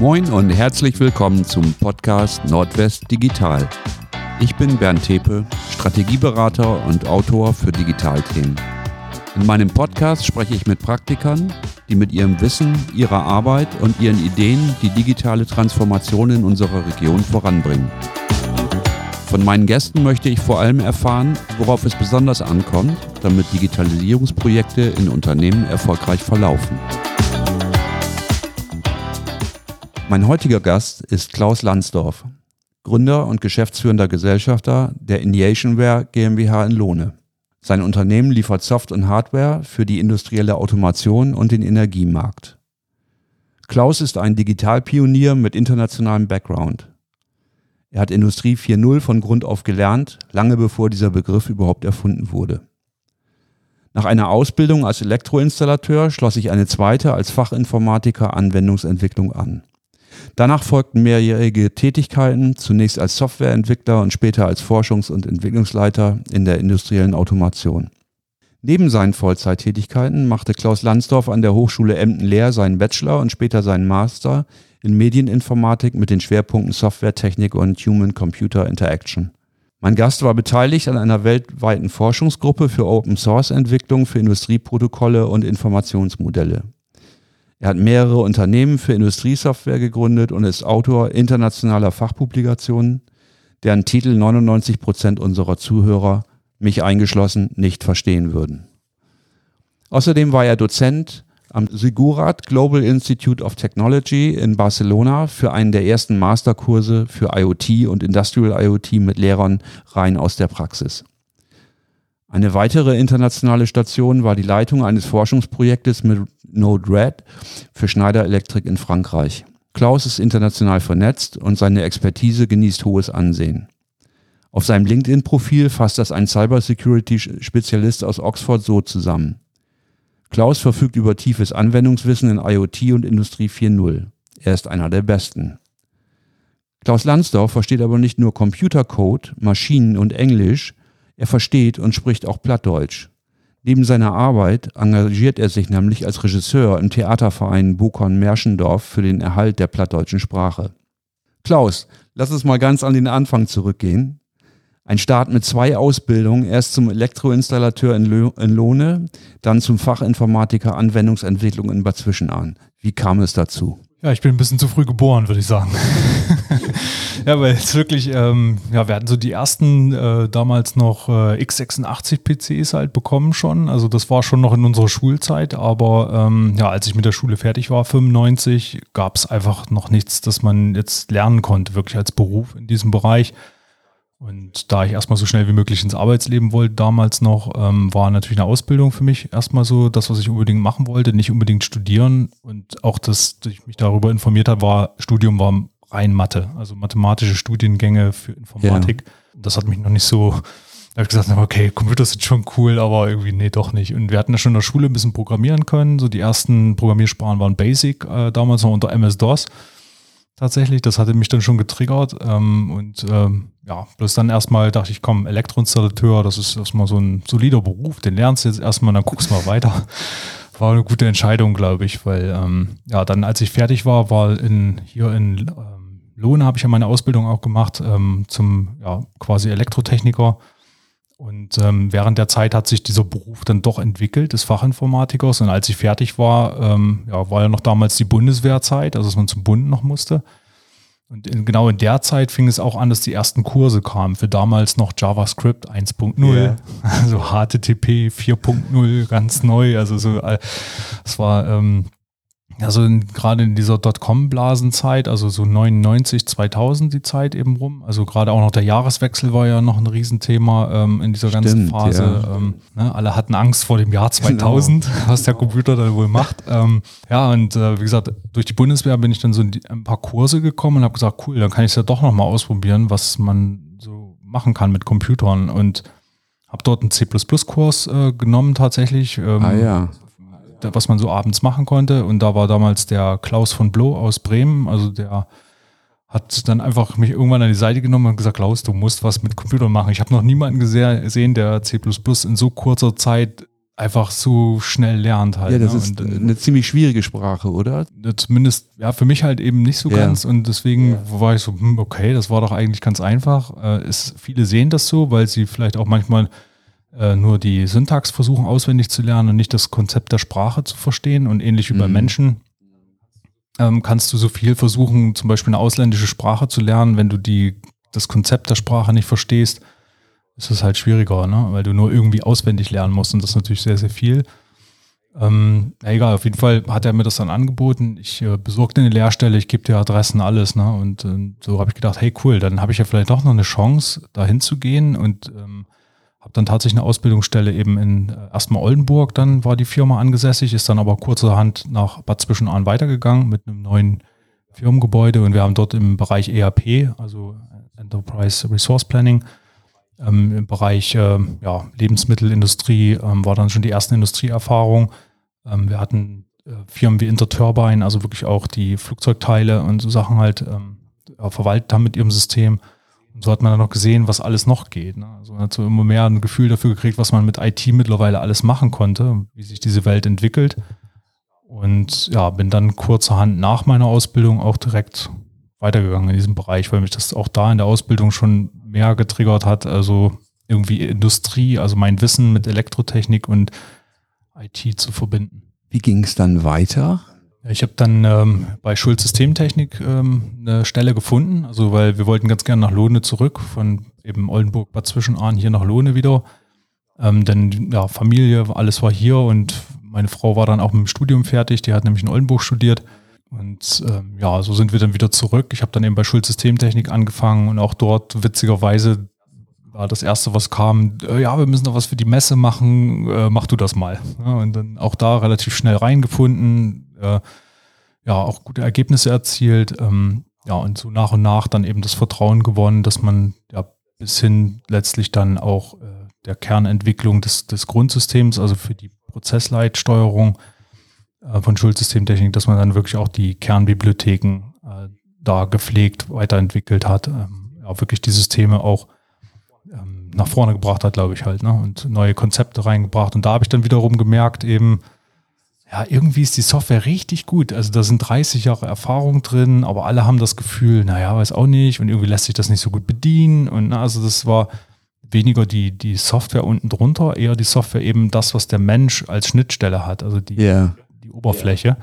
Moin und herzlich willkommen zum Podcast Nordwest Digital. Ich bin Bernd Tepe, Strategieberater und Autor für Digitalthemen. In meinem Podcast spreche ich mit Praktikern, die mit ihrem Wissen, ihrer Arbeit und ihren Ideen die digitale Transformation in unserer Region voranbringen. Von meinen Gästen möchte ich vor allem erfahren, worauf es besonders ankommt, damit Digitalisierungsprojekte in Unternehmen erfolgreich verlaufen. Mein heutiger Gast ist Klaus Landsdorf, Gründer und geschäftsführender Gesellschafter der Indiationware GmbH in Lohne. Sein Unternehmen liefert Soft- und Hardware für die industrielle Automation und den Energiemarkt. Klaus ist ein Digitalpionier mit internationalem Background. Er hat Industrie 4.0 von Grund auf gelernt, lange bevor dieser Begriff überhaupt erfunden wurde. Nach einer Ausbildung als Elektroinstallateur schloss sich eine zweite als Fachinformatiker Anwendungsentwicklung an. Danach folgten mehrjährige Tätigkeiten, zunächst als Softwareentwickler und später als Forschungs- und Entwicklungsleiter in der industriellen Automation. Neben seinen Vollzeittätigkeiten machte Klaus Landsdorf an der Hochschule Emden-Lehr seinen Bachelor und später seinen Master in Medieninformatik mit den Schwerpunkten Softwaretechnik und Human-Computer Interaction. Mein Gast war beteiligt an einer weltweiten Forschungsgruppe für Open-Source-Entwicklung für Industrieprotokolle und Informationsmodelle. Er hat mehrere Unternehmen für Industriesoftware gegründet und ist Autor internationaler Fachpublikationen, deren Titel 99 Prozent unserer Zuhörer, mich eingeschlossen, nicht verstehen würden. Außerdem war er Dozent am Sigurat Global Institute of Technology in Barcelona für einen der ersten Masterkurse für IoT und Industrial IoT mit Lehrern rein aus der Praxis. Eine weitere internationale Station war die Leitung eines Forschungsprojektes mit Node-RED für Schneider Electric in Frankreich. Klaus ist international vernetzt und seine Expertise genießt hohes Ansehen. Auf seinem LinkedIn-Profil fasst das ein Cybersecurity-Spezialist aus Oxford so zusammen. Klaus verfügt über tiefes Anwendungswissen in IoT und Industrie 4.0. Er ist einer der Besten. Klaus Lansdorf versteht aber nicht nur Computercode, Maschinen und Englisch, er versteht und spricht auch Plattdeutsch. Neben seiner Arbeit engagiert er sich nämlich als Regisseur im Theaterverein Bokon-Merschendorf für den Erhalt der plattdeutschen Sprache. Klaus, lass uns mal ganz an den Anfang zurückgehen. Ein Start mit zwei Ausbildungen, erst zum Elektroinstallateur in, Lohne, dann zum Fachinformatiker Anwendungsentwicklung in Bad Zwischenahn. Wie kam es dazu? Ja, ich bin ein bisschen zu früh geboren, würde ich sagen. ja, weil es wirklich, ähm, ja, wir hatten so die ersten äh, damals noch äh, x86 PCs halt bekommen schon. Also das war schon noch in unserer Schulzeit, aber ähm, ja, als ich mit der Schule fertig war, 95, gab es einfach noch nichts, das man jetzt lernen konnte, wirklich als Beruf in diesem Bereich. Und da ich erstmal so schnell wie möglich ins Arbeitsleben wollte, damals noch, ähm, war natürlich eine Ausbildung für mich erstmal so das, was ich unbedingt machen wollte, nicht unbedingt studieren. Und auch das, dass ich mich darüber informiert habe, war, Studium war rein Mathe, also mathematische Studiengänge für Informatik. Ja. Das hat mich noch nicht so, da habe ich gesagt, okay, Computer sind schon cool, aber irgendwie, nee, doch nicht. Und wir hatten ja schon in der Schule ein bisschen programmieren können. So die ersten Programmiersprachen waren Basic, äh, damals noch unter MS-DOS tatsächlich. Das hatte mich dann schon getriggert. Ähm, und ähm, ja, bloß dann erstmal dachte ich, komm, Elektroinstallateur, das ist erstmal so ein solider Beruf, den lernst du jetzt erstmal, dann guckst du mal weiter. War eine gute Entscheidung, glaube ich, weil ähm, ja, dann als ich fertig war, war in, hier in ähm, Lohne habe ich ja meine Ausbildung auch gemacht ähm, zum ja, quasi Elektrotechniker und ähm, während der Zeit hat sich dieser Beruf dann doch entwickelt, des Fachinformatikers. Und als ich fertig war, ähm, ja, war ja noch damals die Bundeswehrzeit, also dass man zum Bund noch musste. Und in, genau in der Zeit fing es auch an, dass die ersten Kurse kamen für damals noch JavaScript 1.0, yeah. also HTTP 4.0, ganz neu. Also so, äh, es war ähm, also gerade in dieser Dotcom-Blasenzeit, also so 99, 2000 die Zeit eben rum. Also gerade auch noch der Jahreswechsel war ja noch ein Riesenthema ähm, in dieser Stimmt, ganzen Phase. Ja. Ähm, ne, alle hatten Angst vor dem Jahr 2000, genau. was der Computer dann wohl macht. Ähm, ja, und äh, wie gesagt, durch die Bundeswehr bin ich dann so ein paar Kurse gekommen und habe gesagt, cool, dann kann ich es ja doch nochmal ausprobieren, was man so machen kann mit Computern. Und habe dort einen C++-Kurs äh, genommen tatsächlich. Ähm, ah ja was man so abends machen konnte. Und da war damals der Klaus von Bloh aus Bremen, also der hat dann einfach mich irgendwann an die Seite genommen und gesagt, Klaus, du musst was mit Computern machen. Ich habe noch niemanden gesehen, der C++ in so kurzer Zeit einfach so schnell lernt halt. Ja, das ne? ist Und, eine ziemlich schwierige Sprache, oder? zumindest ja für mich halt eben nicht so Ja. ganz und deswegen war ich so hm, okay das war doch eigentlich ganz einfach äh, ist, viele sehen das so weil sie vielleicht auch manchmal äh, nur die Syntax versuchen auswendig zu lernen und nicht das Konzept der Sprache zu verstehen und ähnlich wie bei Mhm. Menschen ähm, kannst du so viel versuchen zum Beispiel eine ausländische Sprache zu lernen wenn du die das Konzept der Sprache nicht verstehst ist es halt schwieriger ne? weil du nur irgendwie auswendig lernen musst und das ist natürlich sehr sehr viel ähm, na egal, auf jeden Fall hat er mir das dann angeboten. Ich äh, besorgte eine Lehrstelle, ich gebe dir Adressen, alles, ne? Und ähm, so habe ich gedacht, hey cool, dann habe ich ja vielleicht doch noch eine Chance, da hinzugehen und ähm, habe dann tatsächlich eine Ausbildungsstelle eben in äh, erstmal Oldenburg, dann war die Firma angesässig, ist dann aber kurzerhand nach Bad Zwischenahn weitergegangen mit einem neuen Firmengebäude und wir haben dort im Bereich ERP, also Enterprise Resource Planning, ähm, Im Bereich ähm, ja, Lebensmittelindustrie ähm, war dann schon die erste Industrieerfahrung. Ähm, wir hatten äh, Firmen wie Interturbine, also wirklich auch die Flugzeugteile und so Sachen halt ähm, verwaltet haben mit ihrem System. So hat man dann noch gesehen, was alles noch geht. Ne? Also man hat so immer mehr ein Gefühl dafür gekriegt, was man mit IT mittlerweile alles machen konnte, wie sich diese Welt entwickelt. Und ja, bin dann kurzerhand nach meiner Ausbildung auch direkt weitergegangen in diesem Bereich, weil mich das auch da in der Ausbildung schon mehr getriggert hat. Also irgendwie Industrie, also mein Wissen mit Elektrotechnik und IT zu verbinden. Wie ging es dann weiter? Ich habe dann ähm, bei Schulz Systemtechnik ähm, eine Stelle gefunden, also weil wir wollten ganz gerne nach Lohne zurück, von eben Oldenburg Bad Zwischenahn hier nach Lohne wieder. Ähm, denn ja, Familie, alles war hier und meine Frau war dann auch mit dem Studium fertig, die hat nämlich in Oldenburg studiert. Und ähm, ja, so sind wir dann wieder zurück. Ich habe dann eben bei Schulz Systemtechnik angefangen und auch dort witzigerweise war das erste, was kam, äh, ja, wir müssen noch was für die Messe machen, äh, mach du das mal. Ja, und dann auch da relativ schnell reingefunden, äh, ja, auch gute Ergebnisse erzielt, ähm, ja, und so nach und nach dann eben das Vertrauen gewonnen, dass man ja bis hin letztlich dann auch äh, der Kernentwicklung des, des Grundsystems, also für die Prozessleitsteuerung äh, von Schulsystemtechnik, dass man dann wirklich auch die Kernbibliotheken äh, da gepflegt, weiterentwickelt hat, ähm, ja, wirklich die Systeme auch ähm, nach vorne gebracht hat, glaube ich halt, ne? und neue Konzepte reingebracht. Und da habe ich dann wiederum gemerkt, eben, ja, irgendwie ist die Software richtig gut. Also da sind 30 Jahre Erfahrung drin, aber alle haben das Gefühl, naja, weiß auch nicht und irgendwie lässt sich das nicht so gut bedienen. Und na, also das war weniger die, die Software unten drunter, eher die Software eben das, was der Mensch als Schnittstelle hat, also die, Ja. die Oberfläche.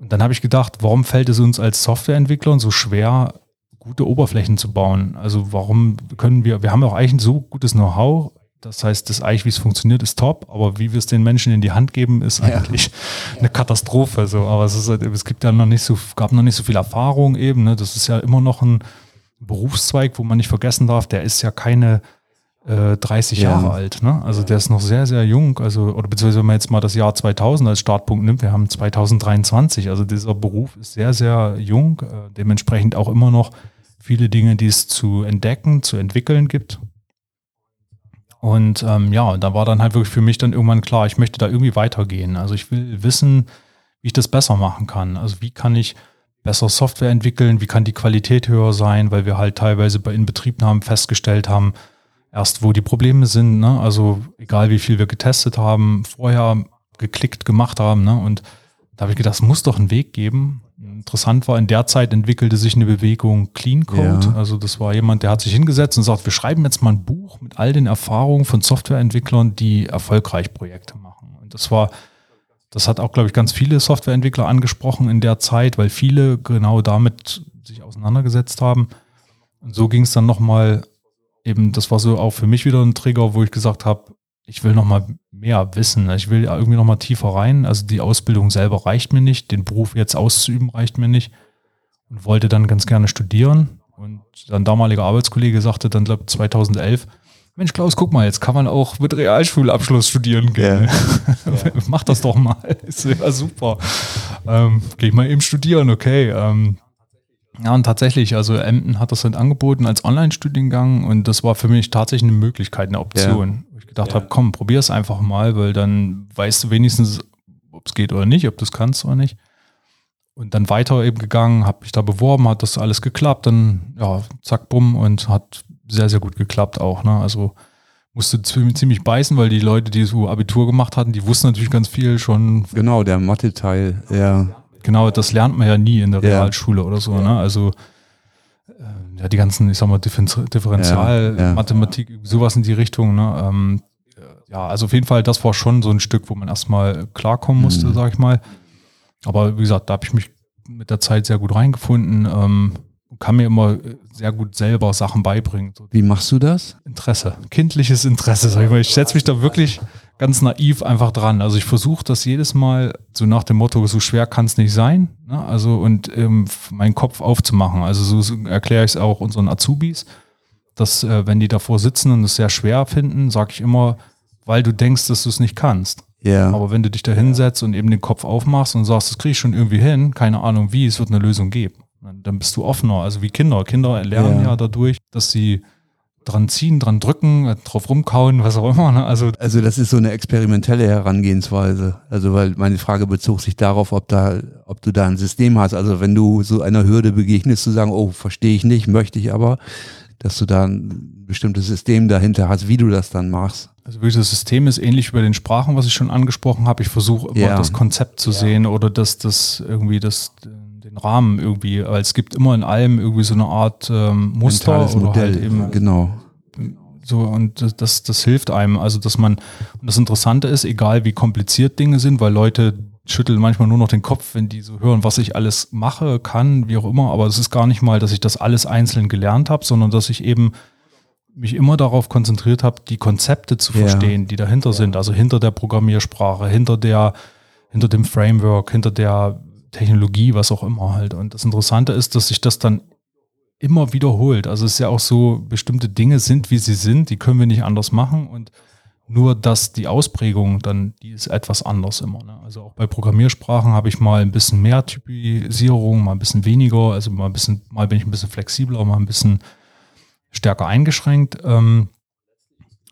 Und dann habe ich gedacht, warum fällt es uns als Softwareentwicklern so schwer, gute Oberflächen zu bauen? Also warum können wir, wir haben auch eigentlich ein so gutes Know-how, das heißt, das eigentlich, wie es funktioniert, ist top, aber wie wir es den Menschen in die Hand geben, ist Ja. eigentlich eine Katastrophe. So. Aber es, ist halt, es gibt ja noch nicht so, gab noch nicht so viel Erfahrung eben. Ne? Das ist ja immer noch ein Berufszweig, wo man nicht vergessen darf, der ist ja keine äh, 30 Ja. Jahre alt. Ne? Also der ist noch sehr, sehr jung. Also, oder beziehungsweise wenn man jetzt mal das Jahr 2000 als Startpunkt nimmt, wir haben 2023. Also dieser Beruf ist sehr, sehr jung. Äh, dementsprechend auch immer noch viele Dinge, die es zu entdecken, zu entwickeln gibt. Und ähm, ja, da war dann halt wirklich für mich dann irgendwann klar, ich möchte da irgendwie weitergehen. Also ich will wissen, wie ich das besser machen kann. Also wie kann ich besser Software entwickeln, wie kann die Qualität höher sein, weil wir halt teilweise bei Inbetriebnahmen festgestellt haben, erst wo die Probleme sind, ne? also egal wie viel wir getestet haben, vorher geklickt gemacht haben, ne? und da habe ich gedacht, es muss doch einen Weg geben. Interessant war, in der Zeit entwickelte sich eine Bewegung Clean Code. Ja. Also das war jemand, der hat sich hingesetzt und sagt, wir schreiben jetzt mal ein Buch mit all den Erfahrungen von Softwareentwicklern, die erfolgreich Projekte machen. Und das war, das hat auch, glaube ich, ganz viele Softwareentwickler angesprochen in der Zeit, weil viele genau damit sich auseinandergesetzt haben. Und so ging es dann nochmal, eben, das war so auch für mich wieder ein Trigger, wo ich gesagt habe, ich will nochmal mehr wissen. Ich will irgendwie nochmal tiefer rein. Also die Ausbildung selber reicht mir nicht. Den Beruf jetzt auszuüben reicht mir nicht. Und wollte dann ganz gerne studieren. Und sein damaliger Arbeitskollege sagte dann, glaube ich, 2011, Mensch, Klaus, guck mal, jetzt kann man auch mit Realschulabschluss studieren gehen. Mach das doch mal. Ist ja super. Ähm, geh ich mal eben studieren, okay. Ähm, ja, und tatsächlich, also Emden hat das halt angeboten als Online-Studiengang und das war für mich tatsächlich eine Möglichkeit, eine Option. Wo ich gedacht habe, komm, probier es einfach mal, weil dann weißt du wenigstens, ob es geht oder nicht, ob du es kannst oder nicht. Und dann weiter eben gegangen, habe mich da beworben, hat das alles geklappt, dann ja, zack, bumm und hat sehr, sehr gut geklappt auch. Ne? Also musste ziemlich beißen, weil die Leute, die so Abitur gemacht hatten, die wussten natürlich ganz viel schon. Genau, der Mathe-Teil, ja. Genau, das lernt man ja nie in der. Realschule oder so. Ne? Also äh, ja, die ganzen, ich sag mal, Differentialmathematik, sowas in die Richtung. Ne? Ähm, ja, also auf jeden Fall, das war schon so ein Stück, wo man erstmal klarkommen musste, mhm. sag ich mal. Aber wie gesagt, da habe ich mich mit der Zeit sehr gut reingefunden. Ähm, kann mir immer sehr gut selber Sachen beibringen. Wie machst du das? Interesse, kindliches Interesse, sag ich mal. Ich setze mich da wirklich ganz naiv einfach dran. Also ich versuche das jedes Mal so nach dem Motto, so schwer kann es nicht sein. Ne? Also und ähm, meinen Kopf aufzumachen. Also so, so erkläre ich es auch unseren Azubis, dass äh, wenn die davor sitzen und es sehr schwer finden, sage ich immer, weil du denkst, dass du es nicht kannst. Ja. Aber wenn du dich da hinsetzt und eben den Kopf aufmachst und sagst, das kriege ich schon irgendwie hin, keine Ahnung wie, es wird eine Lösung geben. Dann bist du offener, also wie Kinder. Kinder lernen ja, ja dadurch, dass sie dran ziehen, dran drücken, drauf rumkauen, was auch immer. Ne? Also, also das ist so eine experimentelle Herangehensweise. Also weil meine Frage bezog sich darauf, ob da, ob du da ein System hast. Also wenn du so einer Hürde begegnest, zu sagen, oh, verstehe ich nicht, möchte ich aber, dass du da ein bestimmtes System dahinter hast, wie du das dann machst. Also wirklich das System ist ähnlich wie bei den Sprachen, was ich schon angesprochen habe. Ich versuche immer ja. das Konzept zu ja. sehen oder dass das irgendwie das den Rahmen irgendwie, weil es gibt immer in allem irgendwie so eine Art ähm, Muster Mentales oder Modell, halt eben genau. So, und das, das hilft einem. Also, dass man, und das Interessante ist, egal wie kompliziert Dinge sind, weil Leute schütteln manchmal nur noch den Kopf, wenn die so hören, was ich alles mache, kann, wie auch immer. Aber es ist gar nicht mal, dass ich das alles einzeln gelernt habe, sondern dass ich eben mich immer darauf konzentriert habe, die Konzepte zu verstehen, ja. die dahinter sind. Also hinter der Programmiersprache, hinter der, hinter dem Framework, hinter der Technologie, was auch immer halt. Und das Interessante ist, dass sich das dann immer wiederholt. Also es ist ja auch so, bestimmte Dinge sind, wie sie sind, die können wir nicht anders machen und nur, dass die Ausprägung dann, die ist etwas anders immer. Ne? Also auch bei Programmiersprachen habe ich mal ein bisschen mehr Typisierung, mal ein bisschen weniger, also mal ein bisschen, mal bin ich ein bisschen flexibler, mal ein bisschen stärker eingeschränkt. Ähm,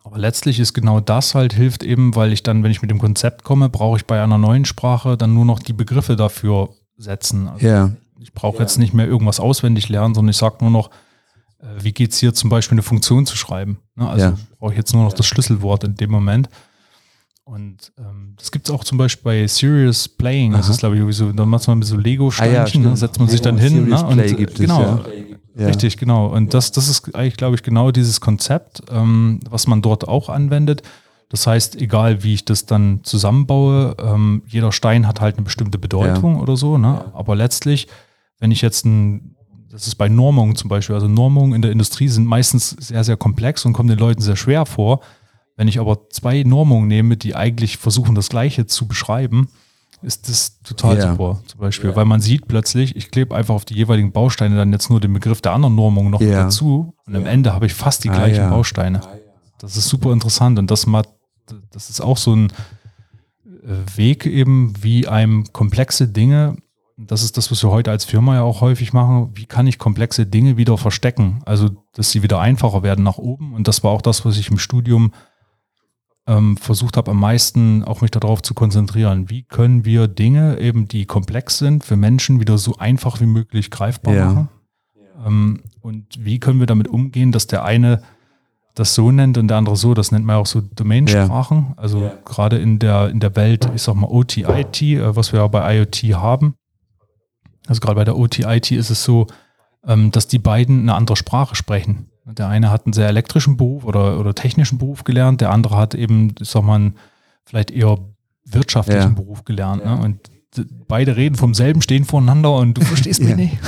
aber letztlich ist genau das halt, hilft eben, weil ich dann, wenn ich mit dem Konzept komme, brauche ich bei einer neuen Sprache dann nur noch die Begriffe dafür setzen. Also ja. Ich brauche ja. jetzt nicht mehr irgendwas auswendig lernen, sondern ich sage nur noch, äh, wie geht es hier zum Beispiel eine Funktion zu schreiben. Ne? Also ja. brauche ich jetzt nur noch das Schlüsselwort in dem Moment. Und ähm, das gibt es auch zum Beispiel bei Serious Playing. Aha. Das ist, glaube ich, so, da macht man mit so Lego-Steinchen, ah, ja, ne? setzt man sich dann hin. Ne? Und, Play gibt genau, es, ja. Ja. Richtig, genau. Und das, das ist eigentlich, glaube ich, genau dieses Konzept, ähm, was man dort auch anwendet. Das heißt, egal wie ich das dann zusammenbaue, ähm, jeder Stein hat halt eine bestimmte Bedeutung ja. oder so. Ne? Aber letztlich, wenn ich jetzt ein, das ist bei Normungen zum Beispiel, also Normungen in der Industrie sind meistens sehr, sehr komplex und kommen den Leuten sehr schwer vor. Wenn ich aber zwei Normungen nehme, die eigentlich versuchen, das Gleiche zu beschreiben, ist das total ja. super, zum Beispiel. Ja. Weil man sieht plötzlich, ich klebe einfach auf die jeweiligen Bausteine dann jetzt nur den Begriff der anderen Normung noch ja. dazu und am Ende habe ich fast die ah, gleichen Bausteine. Das ist super interessant und das, das ist auch so ein äh, Weg eben, wie einem komplexe Dinge, das ist das, was wir heute als Firma ja auch häufig machen, wie kann ich komplexe Dinge wieder verstecken? Also, dass sie wieder einfacher werden nach oben und das war auch das, was ich im Studium ähm, versucht habe am meisten auch mich darauf zu konzentrieren. Wie können wir Dinge eben, die komplex sind, für Menschen wieder so einfach wie möglich greifbar ja. machen? Ähm, und wie können wir damit umgehen, dass der eine das so nennt und der andere so, das nennt man auch so Domainsprachen. Ja. Also ja. gerade in der, in der Welt, ich sag mal OT, IT, äh, was wir ja bei IoT haben. Also gerade bei der OT, IT ist es so, ähm, dass die beiden eine andere Sprache sprechen. Der eine hat einen sehr elektrischen Beruf oder, oder technischen Beruf gelernt, der andere hat eben, ich sag mal, vielleicht eher wirtschaftlichen ja. Beruf gelernt. Ne? Und beide reden vom selben, stehen voneinander und du verstehst mich nicht.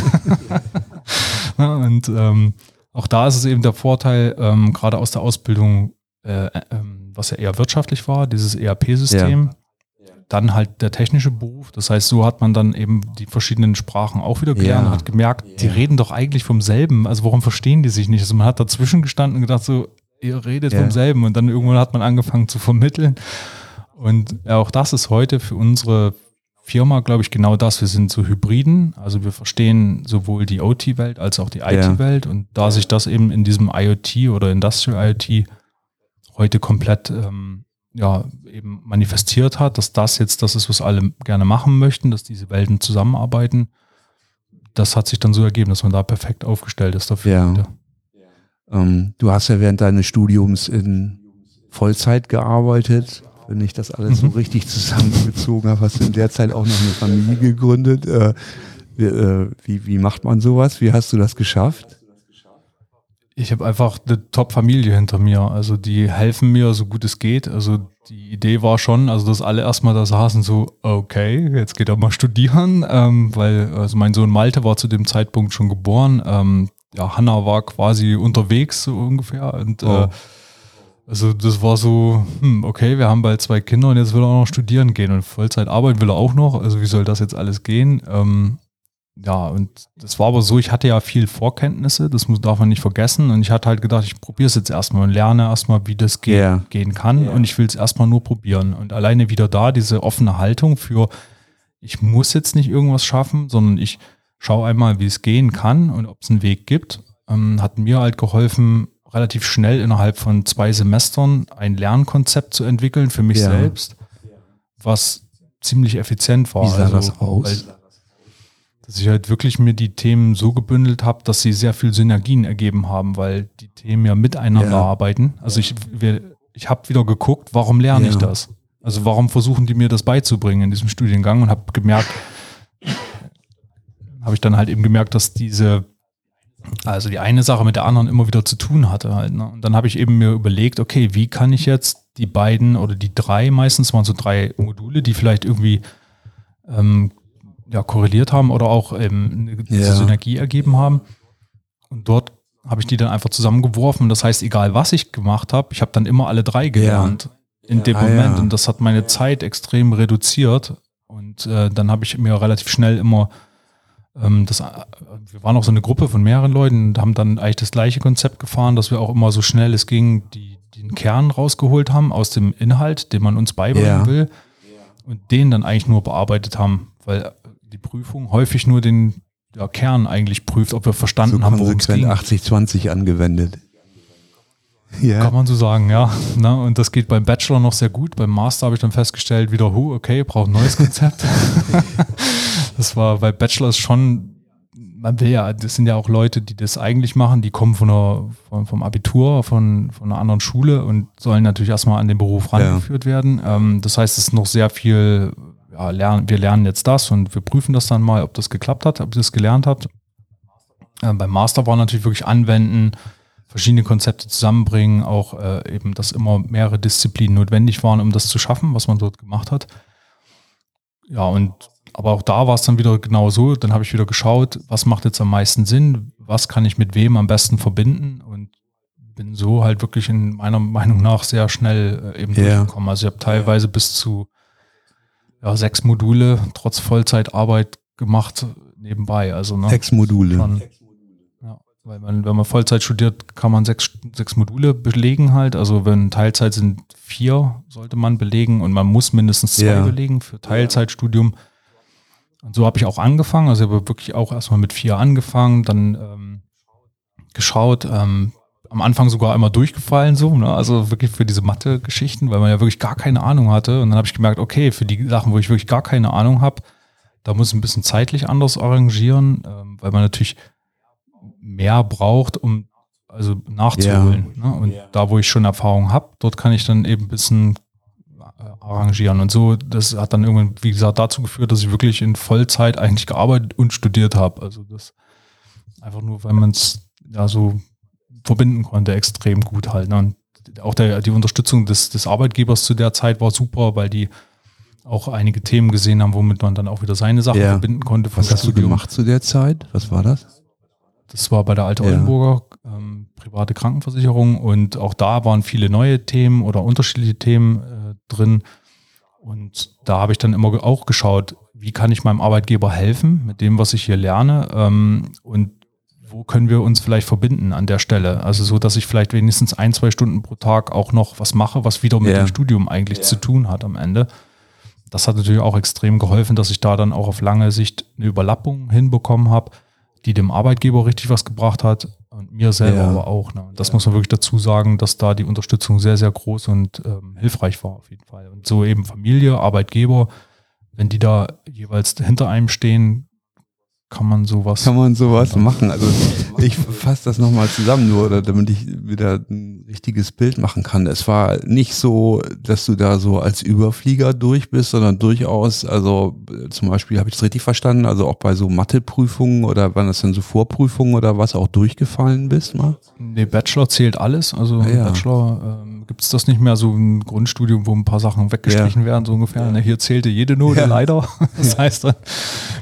und ähm, auch da ist es eben der Vorteil, ähm, gerade aus der Ausbildung, äh, äh, was ja eher wirtschaftlich war, dieses ERP-System, dann halt der technische Beruf. Das heißt, so hat man dann eben die verschiedenen Sprachen auch wieder gelernt ja. und hat gemerkt, die ja. reden doch eigentlich vom selben. Also warum verstehen die sich nicht? Also man hat dazwischen gestanden und gedacht, so, ihr redet ja. vom selben. Und dann irgendwann hat man angefangen zu vermitteln. Und auch das ist heute für unsere Firma, glaube ich, genau das. Wir sind so Hybriden. Also wir verstehen sowohl die OT-Welt als auch die IT-Welt. Und da sich das eben in diesem IoT oder Industrial IoT heute komplett ähm, ja, eben manifestiert hat, dass das jetzt das ist, was alle gerne machen möchten, dass diese Welten zusammenarbeiten. Das hat sich dann so ergeben, dass man da perfekt aufgestellt ist dafür. Ja. Ähm, du hast ja während deines Studiums in Vollzeit gearbeitet. Wenn ich das alles mhm. so richtig zusammengezogen habe, hast du in der Zeit auch noch eine Familie gegründet. Äh, wie, äh, wie, wie macht man sowas? Wie hast du das geschafft? Ich habe einfach eine Top-Familie hinter mir. Also die helfen mir so gut es geht. Also die Idee war schon, also dass alle erstmal da saßen so, okay, jetzt geht er mal studieren, ähm, weil also mein Sohn Malte war zu dem Zeitpunkt schon geboren. Ähm, ja, Hanna war quasi unterwegs so ungefähr und oh. äh, also das war so, hm, okay, wir haben bald zwei Kinder und jetzt will er auch noch studieren gehen und Vollzeit arbeiten will er auch noch. Also wie soll das jetzt alles gehen? Ähm, ja, und das war aber so, ich hatte ja viel Vorkenntnisse, das muss, darf man nicht vergessen. Und ich hatte halt gedacht, ich probiere es jetzt erstmal und lerne erstmal, wie das ge yeah. gehen kann. Yeah. Und ich will es erstmal nur probieren. Und alleine wieder da diese offene Haltung für, ich muss jetzt nicht irgendwas schaffen, sondern ich schaue einmal, wie es gehen kann und ob es einen Weg gibt, ähm, hat mir halt geholfen, relativ schnell innerhalb von zwei Semestern ein Lernkonzept zu entwickeln für mich ja. selbst, was ziemlich effizient war. Wie sah also, das aus? Dass ich halt wirklich mir die Themen so gebündelt habe, dass sie sehr viel Synergien ergeben haben, weil die Themen ja miteinander ja. arbeiten. Also ich, ich habe wieder geguckt, warum lerne ja. ich das? Also warum versuchen die mir das beizubringen in diesem Studiengang und habe gemerkt, habe ich dann halt eben gemerkt, dass diese, also die eine Sache mit der anderen immer wieder zu tun hatte halt. Ne? Und dann habe ich eben mir überlegt, okay, wie kann ich jetzt die beiden oder die drei, meistens waren so drei Module, die vielleicht irgendwie ähm, ja, korreliert haben oder auch ähm, eine ja. Synergie ergeben haben. Und dort habe ich die dann einfach zusammengeworfen. Das heißt, egal was ich gemacht habe, ich habe dann immer alle drei gelernt ja. in dem ah, Moment. Und das hat meine Zeit extrem reduziert. Und äh, dann habe ich mir relativ schnell immer ähm, das, äh, wir waren auch so eine Gruppe von mehreren Leuten und haben dann eigentlich das gleiche Konzept gefahren, dass wir auch immer so schnell es ging, die, den Kern rausgeholt haben aus dem Inhalt, den man uns beibringen will. Und den dann eigentlich nur bearbeitet haben, weil die Prüfung häufig nur den ja, Kern eigentlich prüft, ob wir verstanden so haben, worum es ging. 80-20 angewendet. Ja. Kann man so sagen, ja. Na, und das geht beim Bachelor noch sehr gut. Beim Master habe ich dann festgestellt, wieder, hu, okay, braucht ein neues Konzept. das war, weil Bachelor ist schon, man will ja, das sind ja auch Leute, die das eigentlich machen, die kommen von der, von, vom Abitur, von, von einer anderen Schule und sollen natürlich erstmal an den Beruf rangeführt ja. werden. Ähm, das heißt, es ist noch sehr viel ja, lernen, wir lernen jetzt das und wir prüfen das dann mal, ob das geklappt hat, ob ihr das gelernt habt. Äh, beim Master war natürlich wirklich anwenden, verschiedene Konzepte zusammenbringen, auch äh, eben, dass immer mehrere Disziplinen notwendig waren, um das zu schaffen, was man dort gemacht hat. Ja, und aber auch da war es dann wieder genau so. Dann habe ich wieder geschaut, was macht jetzt am meisten Sinn, was kann ich mit wem am besten verbinden und bin so halt wirklich in meiner Meinung nach sehr schnell äh, eben yeah. durchgekommen. Also ich habe teilweise bis zu ja, sechs Module trotz Vollzeitarbeit gemacht nebenbei. Also, ne, sechs Module. Schon, ja, weil man, wenn man Vollzeit studiert, kann man sechs, sechs Module belegen halt. Also wenn Teilzeit sind vier, sollte man belegen und man muss mindestens zwei ja. belegen für Teilzeitstudium. Und so habe ich auch angefangen. Also ich habe wirklich auch erstmal mit vier angefangen, dann ähm, geschaut, ähm, am Anfang sogar immer durchgefallen, so, ne? also wirklich für diese Mathe-Geschichten, weil man ja wirklich gar keine Ahnung hatte. Und dann habe ich gemerkt, okay, für die Sachen, wo ich wirklich gar keine Ahnung habe, da muss ich ein bisschen zeitlich anders arrangieren, ähm, weil man natürlich mehr braucht, um also nachzuholen. Ja. Ne? Und ja. da, wo ich schon Erfahrung habe, dort kann ich dann eben ein bisschen äh, arrangieren. Und so, das hat dann irgendwann, wie gesagt, dazu geführt, dass ich wirklich in Vollzeit eigentlich gearbeitet und studiert habe. Also das einfach nur, weil man es ja so verbinden konnte, extrem gut halt. Ne? Und auch der, die Unterstützung des, des Arbeitgebers zu der Zeit war super, weil die auch einige Themen gesehen haben, womit man dann auch wieder seine Sachen ja. verbinden konnte. Was hast Studium. du gemacht zu der Zeit? Was war das? Das war bei der Alte ja. Oldenburger ähm, private Krankenversicherung und auch da waren viele neue Themen oder unterschiedliche Themen äh, drin. Und da habe ich dann immer auch geschaut, wie kann ich meinem Arbeitgeber helfen mit dem, was ich hier lerne. Ähm, und wo können wir uns vielleicht verbinden an der Stelle? Also so, dass ich vielleicht wenigstens ein, zwei Stunden pro Tag auch noch was mache, was wieder mit yeah. dem Studium eigentlich yeah. zu tun hat am Ende. Das hat natürlich auch extrem geholfen, dass ich da dann auch auf lange Sicht eine Überlappung hinbekommen habe, die dem Arbeitgeber richtig was gebracht hat und mir selber ja. aber auch. Ne? Das ja. muss man wirklich dazu sagen, dass da die Unterstützung sehr, sehr groß und ähm, hilfreich war auf jeden Fall. Und so eben Familie, Arbeitgeber, wenn die da jeweils hinter einem stehen, kann man sowas. Kann man sowas machen. Also ich fasse das nochmal zusammen, nur damit ich wieder ein richtiges Bild machen kann. Es war nicht so, dass du da so als Überflieger durch bist, sondern durchaus, also zum Beispiel, habe ich das richtig verstanden, also auch bei so Matheprüfungen oder waren das denn so Vorprüfungen oder was auch durchgefallen bist mal? Nee, Bachelor zählt alles. Also Ah, ja. Bachelor ähm, gibt es das nicht mehr, so ein Grundstudium, wo ein paar Sachen weggestrichen werden, so ungefähr. Ne, Hier zählte jede Note Ja. leider. Das heißt, dann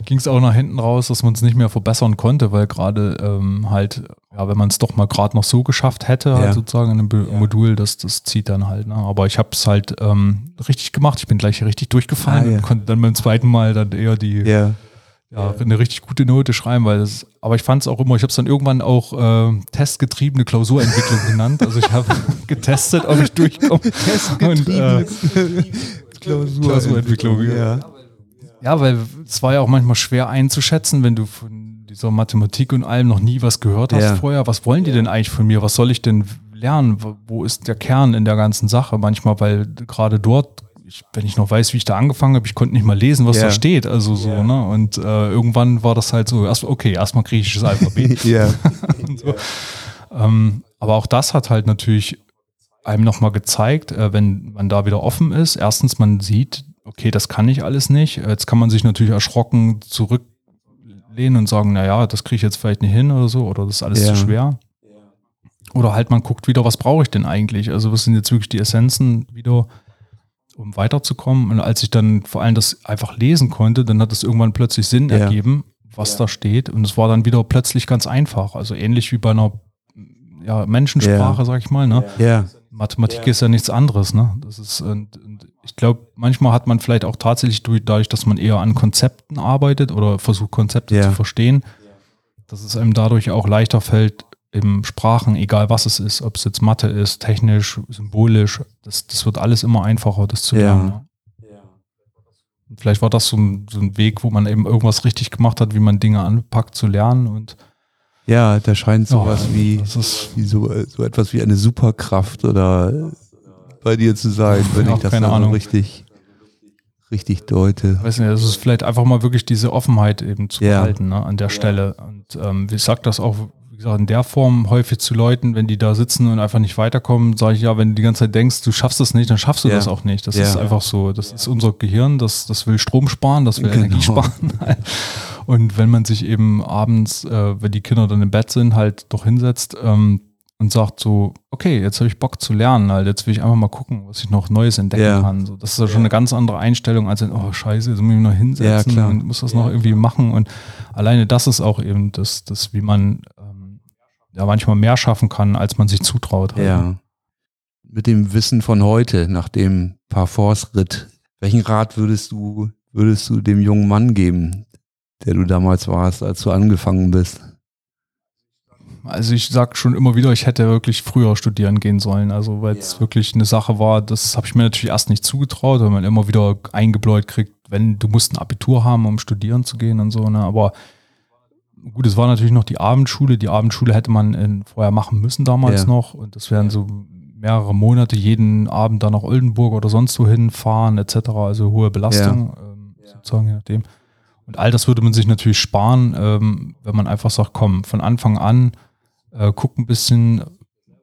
ging es auch nach hinten raus, dass man es nicht mehr verbessern konnte, weil gerade ähm, halt, ja, wenn man es doch mal gerade noch so geschafft hätte, Ja. halt sozusagen in einem Modul, das, das zieht dann halt. Ne? Aber ich habe es halt ähm, richtig gemacht. Ich bin gleich richtig durchgefallen Ah, ja. und konnte dann beim zweiten Mal dann eher die Ja. eine richtig gute Note schreiben, weil das, aber ich fand es auch immer, ich habe es dann irgendwann auch äh, testgetriebene Klausurentwicklung genannt. Also ich habe getestet, ob ich durchkomme. Und, äh, Klausurentwicklung, ja. ja. weil es war ja auch manchmal schwer einzuschätzen, wenn du von dieser Mathematik und allem noch nie was gehört hast Ja. vorher. Was wollen die denn eigentlich von mir? Was soll ich denn lernen? Wo ist der Kern in der ganzen Sache? Manchmal, weil gerade dort, ich, wenn ich noch weiß, wie ich da angefangen habe, ich konnte nicht mal lesen, was Ja. da steht. Also so, ne? Und äh, irgendwann war das halt so, erst, okay, erstmal griechisches Alphabet. ja. so. ähm, aber auch das hat halt natürlich einem nochmal gezeigt, äh, wenn man da wieder offen ist. Erstens, man sieht, okay, das kann ich alles nicht. Jetzt kann man sich natürlich erschrocken zurücklehnen und sagen, naja, das kriege ich jetzt vielleicht nicht hin oder so, oder das ist alles Ja. zu schwer. Oder halt man guckt wieder, was brauche ich denn eigentlich? Also was sind jetzt wirklich die Essenzen wieder, um weiterzukommen? Und als ich dann vor allem das einfach lesen konnte, dann hat es irgendwann plötzlich Sinn Ja. ergeben, was da steht. Und es war dann wieder plötzlich ganz einfach. Also ähnlich wie bei einer ja, Menschensprache, Ja. sag ich mal. Ne? Ja. Mathematik ist ja nichts anderes. Ne? Das ist, und, und ich glaube, manchmal hat man vielleicht auch tatsächlich durch, dadurch, dass man eher an Konzepten arbeitet oder versucht, Konzepte Ja. zu verstehen, dass es einem dadurch auch leichter fällt, im Sprachen, egal was es ist, ob es jetzt Mathe ist, technisch, symbolisch, das, das wird alles immer einfacher, das zu Ja. lernen. Ne? Und Vielleicht war das so ein, so ein Weg, wo man eben irgendwas richtig gemacht hat, wie man Dinge anpackt zu lernen und Ja, da scheint sowas Ja, wie, das ist wie so, so etwas wie eine Superkraft oder bei dir zu sein, wenn Ja, ich das keine Ahnung. richtig, richtig deute. weiß nicht, es ist vielleicht einfach mal wirklich diese Offenheit eben zu Ja. behalten ne, an der Stelle. Und ähm, ich sage das auch, wie gesagt, in der Form häufig zu Leuten, wenn die da sitzen und einfach nicht weiterkommen, sage ich ja, wenn du die ganze Zeit denkst, du schaffst es nicht, dann schaffst du Ja. das auch nicht. Das Ja. ist einfach so. Das ist unser Gehirn, das, das will Strom sparen, das will Genau. Energie sparen. Und wenn man sich eben abends, äh, wenn die Kinder dann im Bett sind, halt doch hinsetzt ähm, und sagt so, okay, jetzt habe ich Bock zu lernen, halt, jetzt will ich einfach mal gucken, was ich noch Neues entdecken Ja. kann. So, das ist ja schon eine ganz andere Einstellung, als in, oh scheiße, jetzt muss ich mich noch hinsetzen Ja, und muss das noch irgendwie machen. Und alleine das ist auch eben das, das wie man ähm, ja manchmal mehr schaffen kann, als man sich zutraut. halt. Ja. Mit dem Wissen von heute, nach dem Parforce-Ritt, welchen Rat würdest du, würdest du dem jungen Mann geben, der du damals warst, als du angefangen bist? Also ich sag schon immer wieder, ich hätte wirklich früher studieren gehen sollen. Also weil es wirklich eine Sache war, das habe ich mir natürlich erst nicht zugetraut, weil man immer wieder eingebläut kriegt, wenn du musst ein Abitur haben, um studieren zu gehen und so. Ne? Aber gut, es war natürlich noch die Abendschule. Die Abendschule hätte man in, vorher machen müssen damals Ja. noch. Und das wären so mehrere Monate, jeden Abend dann nach Oldenburg oder sonst wo hinfahren etc. Also hohe Belastung, ähm, sozusagen je nachdem. Und all das würde man sich natürlich sparen, ähm, wenn man einfach sagt, komm, von Anfang an äh, guck ein bisschen.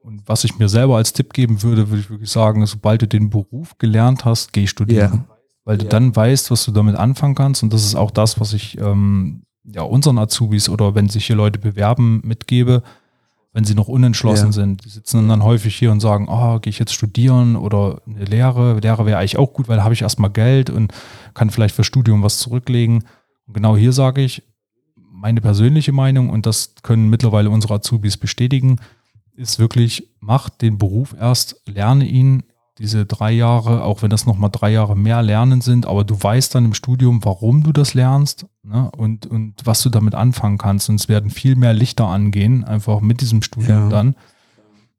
Und was ich mir selber als Tipp geben würde, würde ich wirklich sagen, sobald du den Beruf gelernt hast, geh studieren. Weil du dann weißt, was du damit anfangen kannst. Und das ist auch das, was ich ähm, ja unseren Azubis oder wenn sich hier Leute bewerben, mitgebe, wenn sie noch unentschlossen Ja. sind. Die sitzen dann häufig hier und sagen, oh, gehe ich jetzt studieren oder eine Lehre. Lehre wäre eigentlich auch gut, weil habe ich erstmal Geld und kann vielleicht für Studium was zurücklegen. Und genau hier sage ich, meine persönliche Meinung, und das können mittlerweile unsere Azubis bestätigen, ist wirklich, mach den Beruf erst, lerne ihn diese drei Jahre, auch wenn das nochmal drei Jahre mehr Lernen sind, aber du weißt dann im Studium, warum du das lernst ne, und, und was du damit anfangen kannst. Und es werden viel mehr Lichter angehen, einfach mit diesem Studium Ja. dann,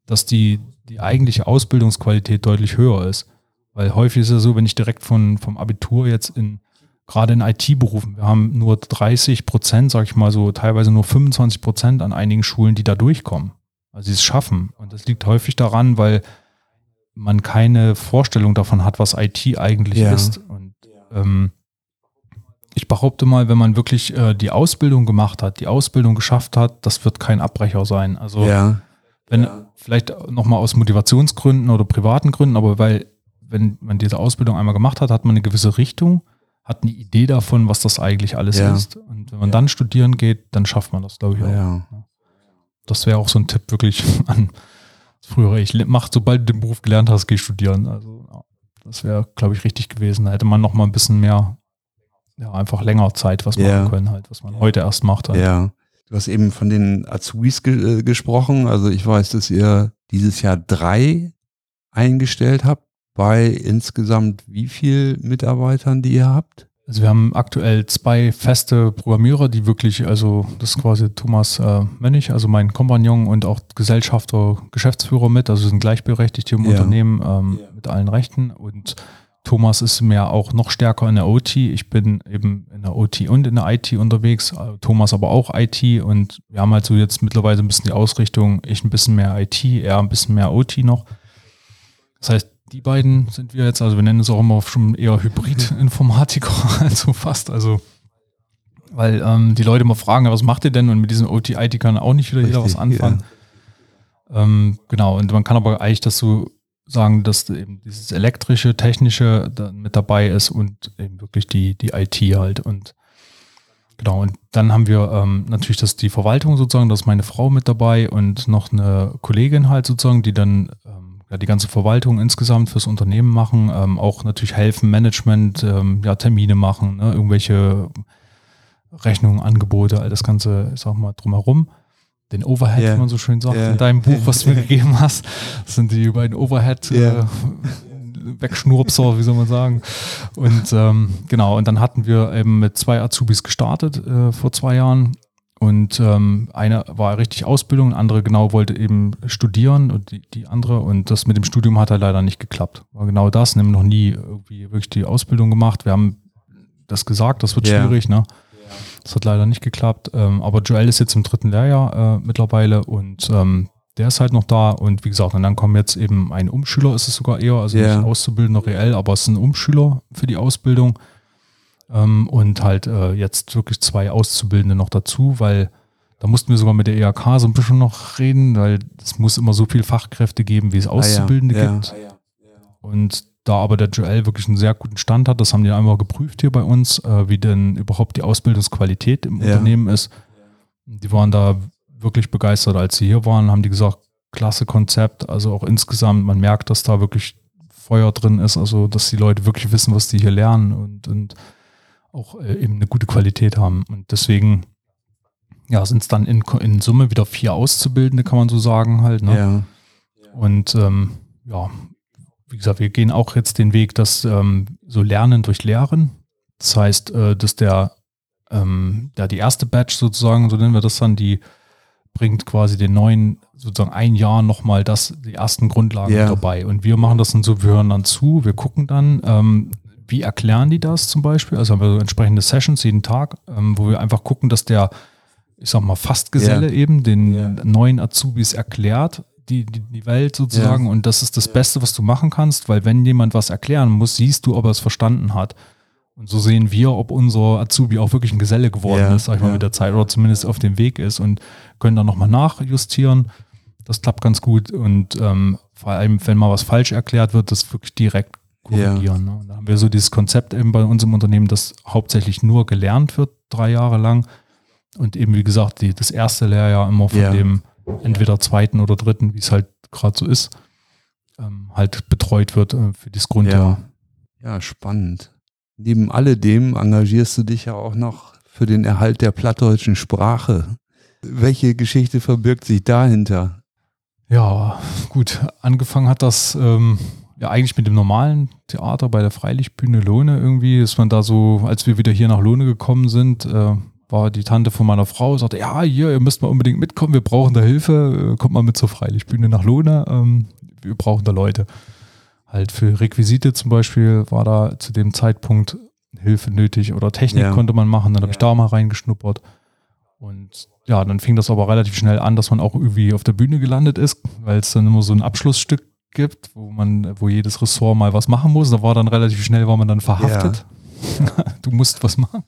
dass die, die eigentliche Ausbildungsqualität deutlich höher ist. Weil häufig ist es so, wenn ich direkt von, vom Abitur jetzt in, gerade in IT-Berufen, wir haben nur 30 Prozent, sag ich mal so, teilweise nur 25 Prozent an einigen Schulen, die da durchkommen. Also sie es schaffen. Und das liegt häufig daran, weil man keine Vorstellung davon hat, was IT eigentlich Ja. ist. Und ähm, ich behaupte mal, wenn man wirklich äh, die Ausbildung gemacht hat, die Ausbildung geschafft hat, das wird kein Abbrecher sein. Also Ja. wenn Ja. vielleicht nochmal aus Motivationsgründen oder privaten Gründen, aber weil, wenn man diese Ausbildung einmal gemacht hat, hat man eine gewisse Richtung, hat eine Idee davon, was das eigentlich alles Ja. ist. Und wenn man dann studieren geht, dann schafft man das, glaube ich, auch. Ja. Das wäre auch so ein Tipp wirklich an früher. Ich mach, sobald du den Beruf gelernt hast, geh studieren. Also ja, das wäre, glaube ich, richtig gewesen. Da hätte man noch mal ein bisschen mehr, ja, einfach länger Zeit was machen können, halt, was man heute erst macht. Halt. Ja. Du hast eben von den Azubis ge äh, gesprochen. Also ich weiß, dass ihr dieses Jahr drei eingestellt habt bei insgesamt wie viel Mitarbeitern, die ihr habt? Also wir haben aktuell zwei feste Programmierer, die wirklich, also das ist quasi Thomas äh, Mönnig, also mein Kompagnon und auch Gesellschafter, Geschäftsführer mit, also sind gleichberechtigt hier im Ja. Unternehmen ähm, mit allen Rechten und Thomas ist mehr auch noch stärker in der OT. Ich bin eben in der OT und in der IT unterwegs, äh, Thomas aber auch IT und wir haben halt so jetzt mittlerweile ein bisschen die Ausrichtung, ich ein bisschen mehr IT, er ein bisschen mehr OT noch. Das heißt, die beiden sind wir jetzt, also wir nennen es auch immer schon eher Hybrid-Informatiker, also fast, also weil ähm, die Leute immer fragen, ja, was macht ihr denn? Und mit diesem OT-IT kann auch nicht wieder jeder was Richtig, anfangen. Ähm, genau, und man kann aber eigentlich das so sagen, dass eben dieses elektrische, technische da mit dabei ist und eben wirklich die, die IT halt und Genau, und dann haben wir ähm, natürlich das die Verwaltung sozusagen, da ist meine Frau mit dabei und noch eine Kollegin halt sozusagen, die dann ähm, ja, die ganze Verwaltung insgesamt fürs Unternehmen machen, ähm, auch natürlich helfen, Management, ähm, ja, Termine machen, ne, irgendwelche Rechnungen, Angebote, all das Ganze, ich sag mal, drumherum. Den Overhead, Ja. wie man so schön sagt, Ja. in deinem Buch, was du mir gegeben hast, das sind die beiden Overhead Ja. äh, Wegschnurpser, wie soll man sagen. Und ähm, genau, und dann hatten wir eben mit zwei Azubis gestartet äh, vor zwei Jahren. Und ähm, eine war richtig Ausbildung, andere genau wollte eben studieren und die, die andere. Und das mit dem Studium hat halt leider nicht geklappt. War genau das, nämlich noch nie irgendwie wirklich die Ausbildung gemacht. Wir haben das gesagt, das wird Ja. schwierig, ne? Das hat leider nicht geklappt. Ähm, aber Joel ist jetzt im dritten Lehrjahr äh, mittlerweile und ähm, der ist halt noch da. Und wie gesagt, und dann kommen jetzt eben ein Umschüler, ist es sogar eher, also Ja. nicht Auszubildender reell, aber es ist ein Umschüler für die Ausbildung. Ähm, und halt äh, jetzt wirklich zwei Auszubildende noch dazu, weil da mussten wir sogar mit der EAK so ein bisschen noch reden, weil es muss immer so viel Fachkräfte geben, wie es Auszubildende Ah ja. gibt. Und da aber der Joel wirklich einen sehr guten Stand hat, das haben die einmal geprüft hier bei uns, äh, wie denn überhaupt die Ausbildungsqualität im Ja. Unternehmen ist. Die waren da wirklich begeistert, als sie hier waren, haben die gesagt, klasse Konzept, also auch insgesamt, man merkt, dass da wirklich Feuer drin ist, also dass die Leute wirklich wissen, was die hier lernen und, und auch äh, eben eine gute Qualität haben. Und deswegen ja, sind es dann in, in Summe wieder vier Auszubildende, kann man so sagen halt. Ne? Ja. Und ähm, ja, wie gesagt, wir gehen auch jetzt den Weg, dass ähm, so Lernen durch Lehren. Das heißt, äh, dass der, ähm, ja, die erste Batch sozusagen, so nennen wir das dann, die bringt quasi den neuen, sozusagen ein Jahr nochmal das, die ersten Grundlagen Ja. dabei. Und wir machen das dann so, wir hören dann zu, wir gucken dann, ähm, wie erklären die das zum Beispiel? Also haben wir so entsprechende Sessions jeden Tag, ähm, wo wir einfach gucken, dass der, ich sag mal, Fastgeselle Ja. eben den Ja. neuen Azubis erklärt, die, die, die Welt sozusagen. Und das ist das Beste, was du machen kannst, weil wenn jemand was erklären muss, siehst du, ob er es verstanden hat. Und so sehen wir, ob unser Azubi auch wirklich ein Geselle geworden ist, sag ich mal, mit der Zeit oder zumindest auf dem Weg ist und können dann nochmal nachjustieren. Das klappt ganz gut und ähm, vor allem, wenn mal was falsch erklärt wird, das wirklich direkt korrigieren. Ne? Und Da haben wir so dieses Konzept eben bei uns im Unternehmen, dass hauptsächlich nur gelernt wird, drei Jahre lang. Und eben, wie gesagt, die, das erste Lehrjahr immer von Ja. dem entweder zweiten oder dritten, wie es halt gerade so ist, ähm, halt betreut wird äh, für das Grundjahr. Ja. ja, spannend. Neben alledem engagierst du dich ja auch noch für den Erhalt der plattdeutschen Sprache. Welche Geschichte verbirgt sich dahinter? Ja, gut. Angefangen hat das ähm, ja eigentlich mit dem normalen Theater bei der Freilichtbühne Lohne irgendwie. Ist man da so, als wir wieder hier nach Lohne gekommen sind, äh, war die Tante von meiner Frau, sagte, ja, hier, ihr müsst mal unbedingt mitkommen, wir brauchen da Hilfe, äh, kommt mal mit zur Freilichtbühne nach Lohne, ähm, wir brauchen da Leute. Halt für Requisite zum Beispiel war da zu dem Zeitpunkt Hilfe nötig oder Technik Ja. konnte man machen, dann habe ich da mal reingeschnuppert. Und ja, dann fing das aber relativ schnell an, dass man auch irgendwie auf der Bühne gelandet ist, weil es dann immer so ein Abschlussstück gibt, wo man, wo jedes Ressort mal was machen muss. Da war dann relativ schnell, war man dann verhaftet. Du musst was machen.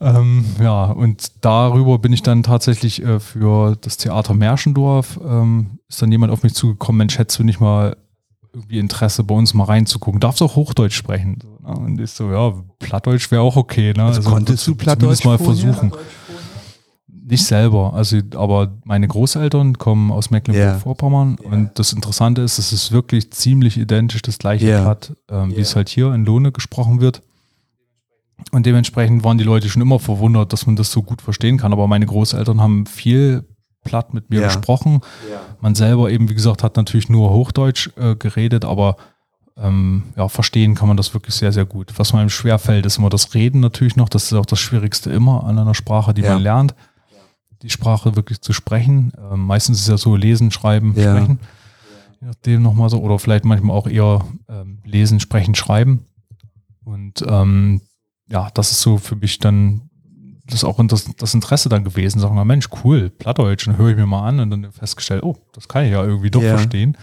ähm, ja, und darüber bin ich dann tatsächlich äh, für das Theater Märschendorf, ähm, ist dann jemand auf mich zugekommen, Mensch, hättest du nicht mal irgendwie Interesse, bei uns mal reinzugucken? Darfst du auch Hochdeutsch sprechen? So, ne? Und ich so, ja, Plattdeutsch wäre auch okay. Ne? Also, also konntest du Plattdeutsch mal versuchen. Nicht selber, also aber meine Großeltern kommen aus Mecklenburg-Vorpommern yeah. und das Interessante ist, es ist wirklich ziemlich identisch das gleiche yeah. Platt, ähm, yeah. wie es halt hier in Lohne gesprochen wird. Und dementsprechend waren die Leute schon immer verwundert, dass man das so gut verstehen kann. Aber meine Großeltern haben viel platt mit mir gesprochen. Man selber eben, wie gesagt, hat natürlich nur Hochdeutsch äh, geredet, aber ähm, ja, verstehen kann man das wirklich sehr, sehr gut. Was einem schwerfällt, ist immer das Reden natürlich noch. Das ist auch das Schwierigste immer an einer Sprache, die man lernt. Die Sprache wirklich zu sprechen. Ähm, meistens ist es ja so lesen, schreiben, sprechen. Je nachdem nochmal so. Oder vielleicht manchmal auch eher ähm, lesen, sprechen, schreiben. Und ähm, ja, das ist so für mich dann das ist auch das, das Interesse dann gewesen. Sagen wir, Mensch, cool, Plattdeutsch, dann höre ich mir mal an und dann festgestellt, oh, das kann ich ja irgendwie doch yeah. verstehen.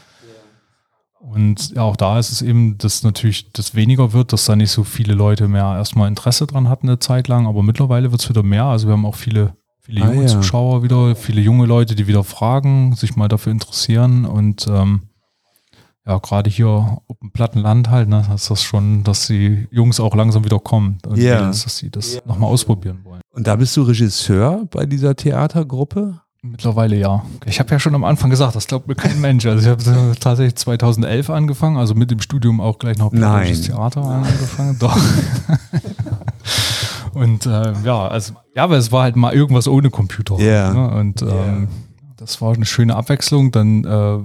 Und ja, auch da ist es eben, dass natürlich das weniger wird, dass da nicht so viele Leute mehr erstmal Interesse dran hatten eine Zeit lang, aber mittlerweile wird es wieder mehr. Also wir haben auch viele, viele junge ah, ja. Zuschauer wieder, viele junge Leute, die wieder fragen, sich mal dafür interessieren und ähm, ja, gerade hier auf dem Plattenland halt, ne, ist das schon, dass die Jungs auch langsam wieder kommen und yeah. dass sie das yeah. nochmal ausprobieren wollen. Und da bist du Regisseur bei dieser Theatergruppe? Mittlerweile ja. Ich habe ja schon am Anfang gesagt, das glaubt mir kein Mensch. Also ich habe tatsächlich 2011 angefangen, also mit dem Studium auch gleich noch Nein. Theater angefangen. Doch. und äh, ja, also ja, aber es war halt mal irgendwas ohne Computer. Ja. Ne? Und ähm, yeah. das war eine schöne Abwechslung. Dann äh,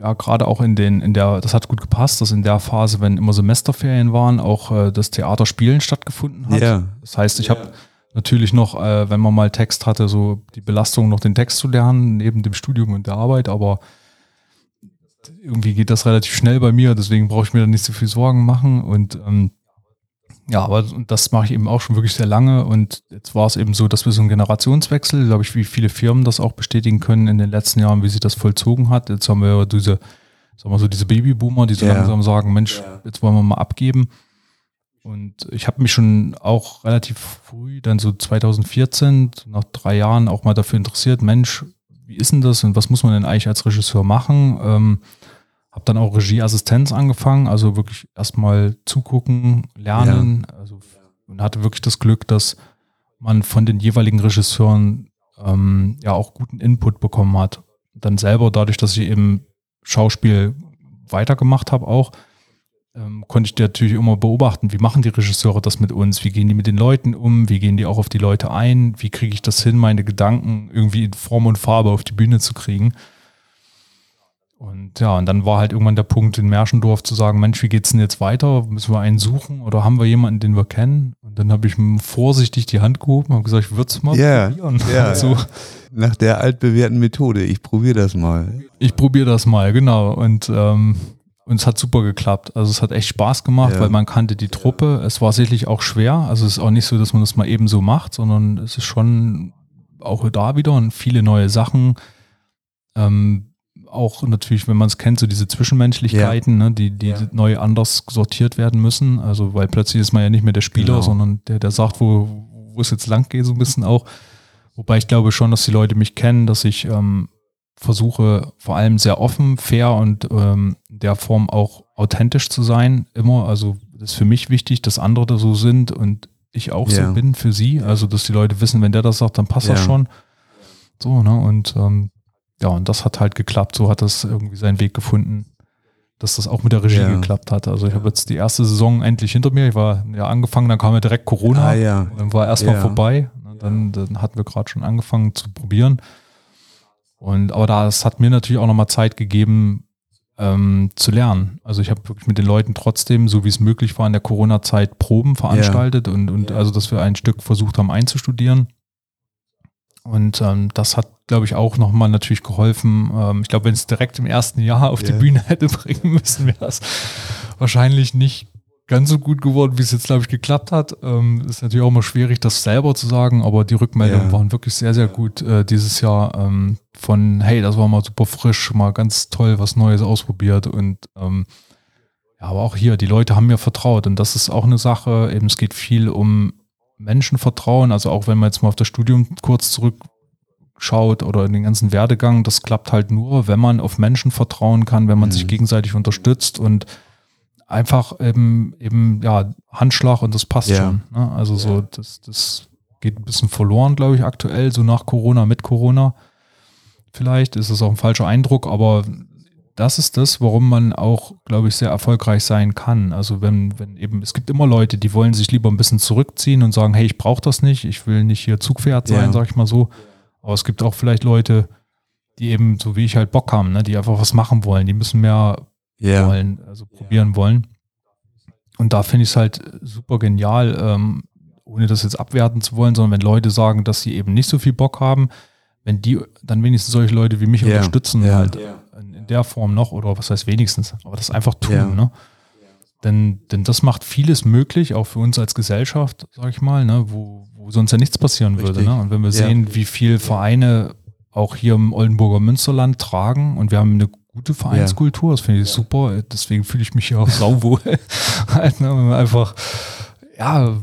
ja, gerade auch in den, in der, das hat gut gepasst, dass in der Phase, wenn immer Semesterferien waren, auch äh, das Theaterspielen stattgefunden hat. Ja. Das heißt, ich yeah. habe natürlich noch, äh, wenn man mal Text hatte, so die Belastung, noch den Text zu lernen, neben dem Studium und der Arbeit, aber irgendwie geht das relativ schnell bei mir, deswegen brauche ich mir da nicht so viel Sorgen machen und ähm, ja, aber das mache ich eben auch schon wirklich sehr lange und jetzt war es eben so, dass wir so einen Generationswechsel, glaube ich, wie viele Firmen das auch bestätigen können in den letzten Jahren, wie sich das vollzogen hat. Jetzt haben wir diese, sagen wir so, diese Babyboomer, die so ja. langsam sagen, Mensch, jetzt wollen wir mal abgeben. Und ich habe mich schon auch relativ früh, dann so 2014, nach drei Jahren auch mal dafür interessiert, Mensch, wie ist denn das und was muss man denn eigentlich als Regisseur machen? Ähm, habe dann auch Regieassistenz angefangen, also wirklich erstmal zugucken, lernen. Ja. Also, und hatte wirklich das Glück, dass man von den jeweiligen Regisseuren ähm, ja auch guten Input bekommen hat. Dann selber, dadurch, dass ich eben Schauspiel weitergemacht habe, auch, ähm, konnte ich natürlich immer beobachten, wie machen die Regisseure das mit uns, wie gehen die mit den Leuten um, wie gehen die auch auf die Leute ein, wie kriege ich das hin, meine Gedanken irgendwie in Form und Farbe auf die Bühne zu kriegen. Und ja, und dann war halt irgendwann der Punkt in Märschendorf zu sagen, Mensch, wie geht's denn jetzt weiter? Müssen wir einen suchen oder haben wir jemanden, den wir kennen? Und dann habe ich vorsichtig die Hand gehoben und gesagt, ich würde es mal yeah, probieren. Yeah, so. Nach der altbewährten Methode, ich probiere das mal. Ich probiere das mal, genau. Und ähm, und es hat super geklappt. Also es hat echt Spaß gemacht, ja. weil man kannte die Truppe. Es war sicherlich auch schwer. Also es ist auch nicht so, dass man das mal eben so macht, sondern es ist schon auch da wieder und viele neue Sachen. Ähm, auch natürlich, wenn man es kennt, so diese Zwischenmenschlichkeiten, ja. ne, die, die ja. neu anders sortiert werden müssen. Also weil plötzlich ist man ja nicht mehr der Spieler, genau. sondern der, der sagt, wo, wo es jetzt lang geht, so ein bisschen auch. Wobei ich glaube schon, dass die Leute mich kennen, dass ich ähm, versuche vor allem sehr offen, fair und ähm, der Form auch authentisch zu sein. Immer, also das ist für mich wichtig, dass andere da so sind und ich auch ja. so bin für sie. Also dass die Leute wissen, wenn der das sagt, dann passt das schon. So, ne? Und ähm, ja, und das hat halt geklappt. So hat das irgendwie seinen Weg gefunden, dass das auch mit der Regie ja. geklappt hat. Also ich habe jetzt die erste Saison endlich hinter mir. Ich war ja angefangen, dann kam ja direkt Corona. Ah, ja. Dann war erstmal vorbei. Dann, dann hatten wir gerade schon angefangen zu probieren. Und aber das hat mir natürlich auch nochmal Zeit gegeben, ähm, zu lernen. Also ich habe wirklich mit den Leuten trotzdem, so wie es möglich war in der Corona-Zeit, Proben veranstaltet ja. und, und ja. also, dass wir ein Stück versucht haben einzustudieren. Und ähm, das hat, glaube ich, auch nochmal natürlich geholfen. Ähm, ich glaube, wenn es direkt im ersten Jahr auf yeah. die Bühne hätte bringen müssen, wäre es wahrscheinlich nicht ganz so gut geworden, wie es jetzt, glaube ich, geklappt hat. Ähm, ist natürlich auch immer schwierig, das selber zu sagen, aber die Rückmeldungen ja. waren wirklich sehr, sehr gut äh, dieses Jahr. Ähm, von, hey, das war mal super frisch, mal ganz toll, was Neues ausprobiert und ähm, ja, aber auch hier, die Leute haben mir vertraut und das ist auch eine Sache, eben es geht viel um Menschen vertrauen. Also auch wenn man jetzt mal auf das Studium kurz zurückschaut oder in den ganzen Werdegang, das klappt halt nur, wenn man auf Menschen vertrauen kann, wenn man mhm. sich gegenseitig unterstützt und einfach eben, eben, ja, Handschlag und das passt ja. schon. Ne? Also ja. so, das, das geht ein bisschen verloren, glaube ich, aktuell, so nach Corona, mit Corona. Vielleicht ist es auch ein falscher Eindruck, aber das ist das, warum man auch, glaube ich, sehr erfolgreich sein kann. Also wenn, wenn eben, es gibt immer Leute, die wollen sich lieber ein bisschen zurückziehen und sagen, hey, ich brauche das nicht, ich will nicht hier Zugpferd sein, ja. sag ich mal so. Aber es gibt auch vielleicht Leute, die eben, so wie ich halt Bock haben, ne, die einfach was machen wollen, die müssen mehr yeah. wollen, also probieren wollen. Und da finde ich es halt super genial, ähm, ohne das jetzt abwerten zu wollen, sondern wenn Leute sagen, dass sie eben nicht so viel Bock haben, wenn die dann wenigstens solche Leute wie mich unterstützen, halt in, in, der Form noch, oder was heißt wenigstens, aber das einfach tun, ne? Denn, denn das macht vieles möglich, auch für uns als Gesellschaft, sag ich mal, ne, wo, wo sonst ja nichts passieren Richtig. würde. Ne? Und wenn wir sehen, wie viele Vereine auch hier im Oldenburger Münsterland tragen und wir haben eine gute Vereinskultur, das finde ich super, deswegen fühle ich mich hier auch sauwohl. halt, ne, wenn einfach, ja,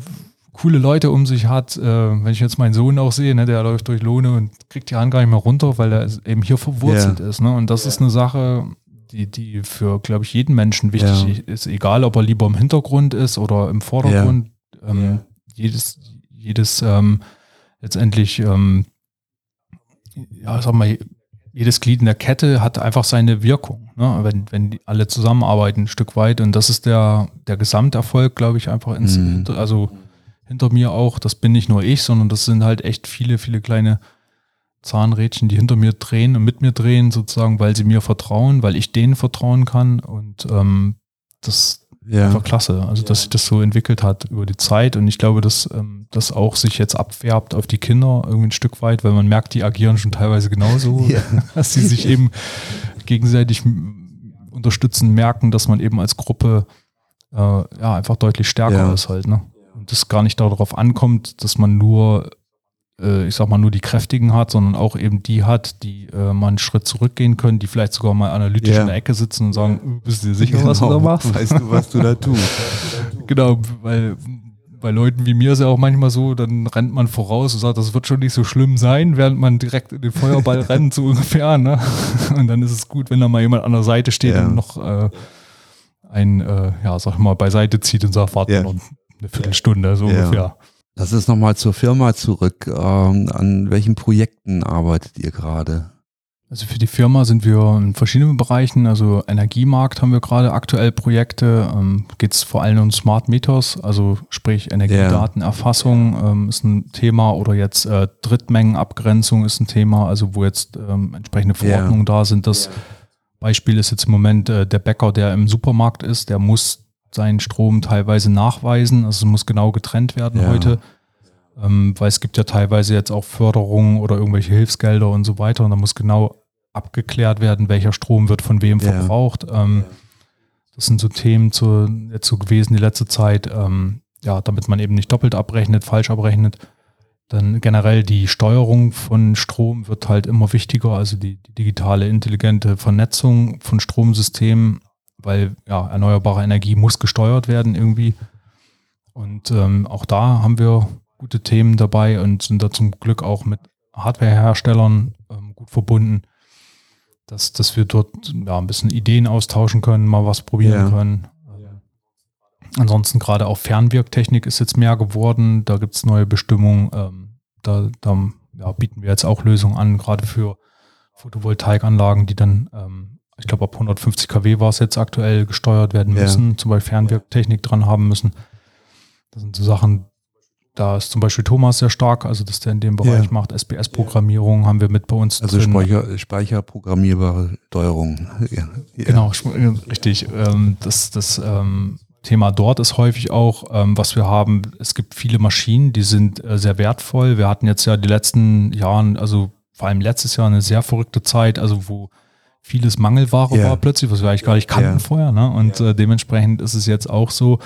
coole Leute um sich hat. Äh, wenn ich jetzt meinen Sohn auch sehe, ne, der läuft durch Lohne und kriegt die Hand gar nicht mehr runter, weil er eben hier verwurzelt yeah. ist. Ne? Und das yeah. ist eine Sache, die, die für, glaube ich, jeden Menschen wichtig yeah. ist, egal ob er lieber im Hintergrund ist oder im Vordergrund. Ähm, jedes, jedes ähm, letztendlich, ähm, ja, sag mal, jedes Glied in der Kette hat einfach seine Wirkung, ne? wenn, wenn die alle zusammenarbeiten ein Stück weit. Und das ist der, der Gesamterfolg, glaube ich, einfach ins, mhm. also hinter mir auch. Das bin nicht nur ich, sondern das sind halt echt viele, viele kleine Zahnrädchen, die hinter mir drehen und mit mir drehen, sozusagen, weil sie mir vertrauen, weil ich denen vertrauen kann. Und ähm, das, ja. einfach klasse. Also, dass sich das so entwickelt hat über die Zeit. Und ich glaube, dass ähm, das auch sich jetzt abfärbt auf die Kinder irgendwie ein Stück weit, weil man merkt, die agieren schon teilweise genauso, ja. dass sie sich eben gegenseitig unterstützen, merken, dass man eben als Gruppe äh, ja einfach deutlich stärker ja. ist halt. Ne? Und das gar nicht darauf ankommt, dass man nur äh, ich sag mal, nur die Kräftigen hat, sondern auch eben die hat, die äh, mal einen Schritt zurückgehen können, die vielleicht sogar mal analytisch ja. in der Ecke sitzen und sagen, bist du dir sicher, genau. was du da machst? Weißt du, was du da tust? genau, weil bei Leuten wie mir ist ja auch manchmal so, dann rennt man voraus und sagt, das wird schon nicht so schlimm sein, während man direkt in den Feuerball rennt, so ungefähr. Ne? Und dann ist es gut, wenn da mal jemand an der Seite steht ja. und noch äh, ein, äh, ja, sag ich mal, beiseite zieht und sagt, warte ja. noch eine Viertelstunde, so ja. ungefähr. Das ist nochmal zur Firma zurück. Ähm, an welchen Projekten arbeitet ihr gerade? Also für die Firma sind wir in verschiedenen Bereichen, also Energiemarkt haben wir gerade aktuell Projekte, ähm, geht es vor allem um Smart Meters, also sprich Energiedatenerfassung ähm, ist ein Thema oder jetzt äh, Drittmengenabgrenzung ist ein Thema, also wo jetzt ähm, entsprechende Verordnungen yeah. da sind. Das yeah. Beispiel ist jetzt im Moment äh, der Bäcker, der im Supermarkt ist, der muss seinen Strom teilweise nachweisen. Also es muss genau getrennt werden ja. heute. Ähm, weil es gibt ja teilweise jetzt auch Förderungen oder irgendwelche Hilfsgelder und so weiter. Und da muss genau abgeklärt werden, welcher Strom wird von wem ja. verbraucht. Ähm, das sind so Themen zu, so gewesen die letzte Zeit, ähm, ja, damit man eben nicht doppelt abrechnet, falsch abrechnet. Dann generell die Steuerung von Strom wird halt immer wichtiger, also die, die digitale, intelligente Vernetzung von Stromsystemen weil ja, erneuerbare Energie muss gesteuert werden irgendwie. Und ähm, auch da haben wir gute Themen dabei und sind da zum Glück auch mit Hardwareherstellern ähm, gut verbunden, dass, dass wir dort ja, ein bisschen Ideen austauschen können, mal was probieren ja. können. Ansonsten gerade auch Fernwirktechnik ist jetzt mehr geworden. Da gibt es neue Bestimmungen. Ähm, da da ja, bieten wir jetzt auch Lösungen an, gerade für Photovoltaikanlagen, die dann ähm, ich glaube ab 150 kW war es jetzt aktuell gesteuert werden müssen, ja. zum Beispiel Fernwirktechnik dran haben müssen. Das sind so Sachen, da ist zum Beispiel Thomas sehr stark, also dass der in dem Bereich ja. macht. SPS-Programmierung haben wir mit bei uns. Also drin. Speicher, speicherprogrammierbare Steuerung. Ja. Genau, richtig. Ähm, das, das ähm, Thema dort ist häufig auch, ähm, was wir haben, es gibt viele Maschinen, die sind äh, sehr wertvoll. Wir hatten jetzt ja die letzten Jahren, also vor allem letztes Jahr eine sehr verrückte Zeit, also wo vieles Mangelware yeah. war plötzlich, was wir eigentlich gar nicht kannten yeah. vorher. Ne? Und yeah. äh, dementsprechend ist es jetzt auch so,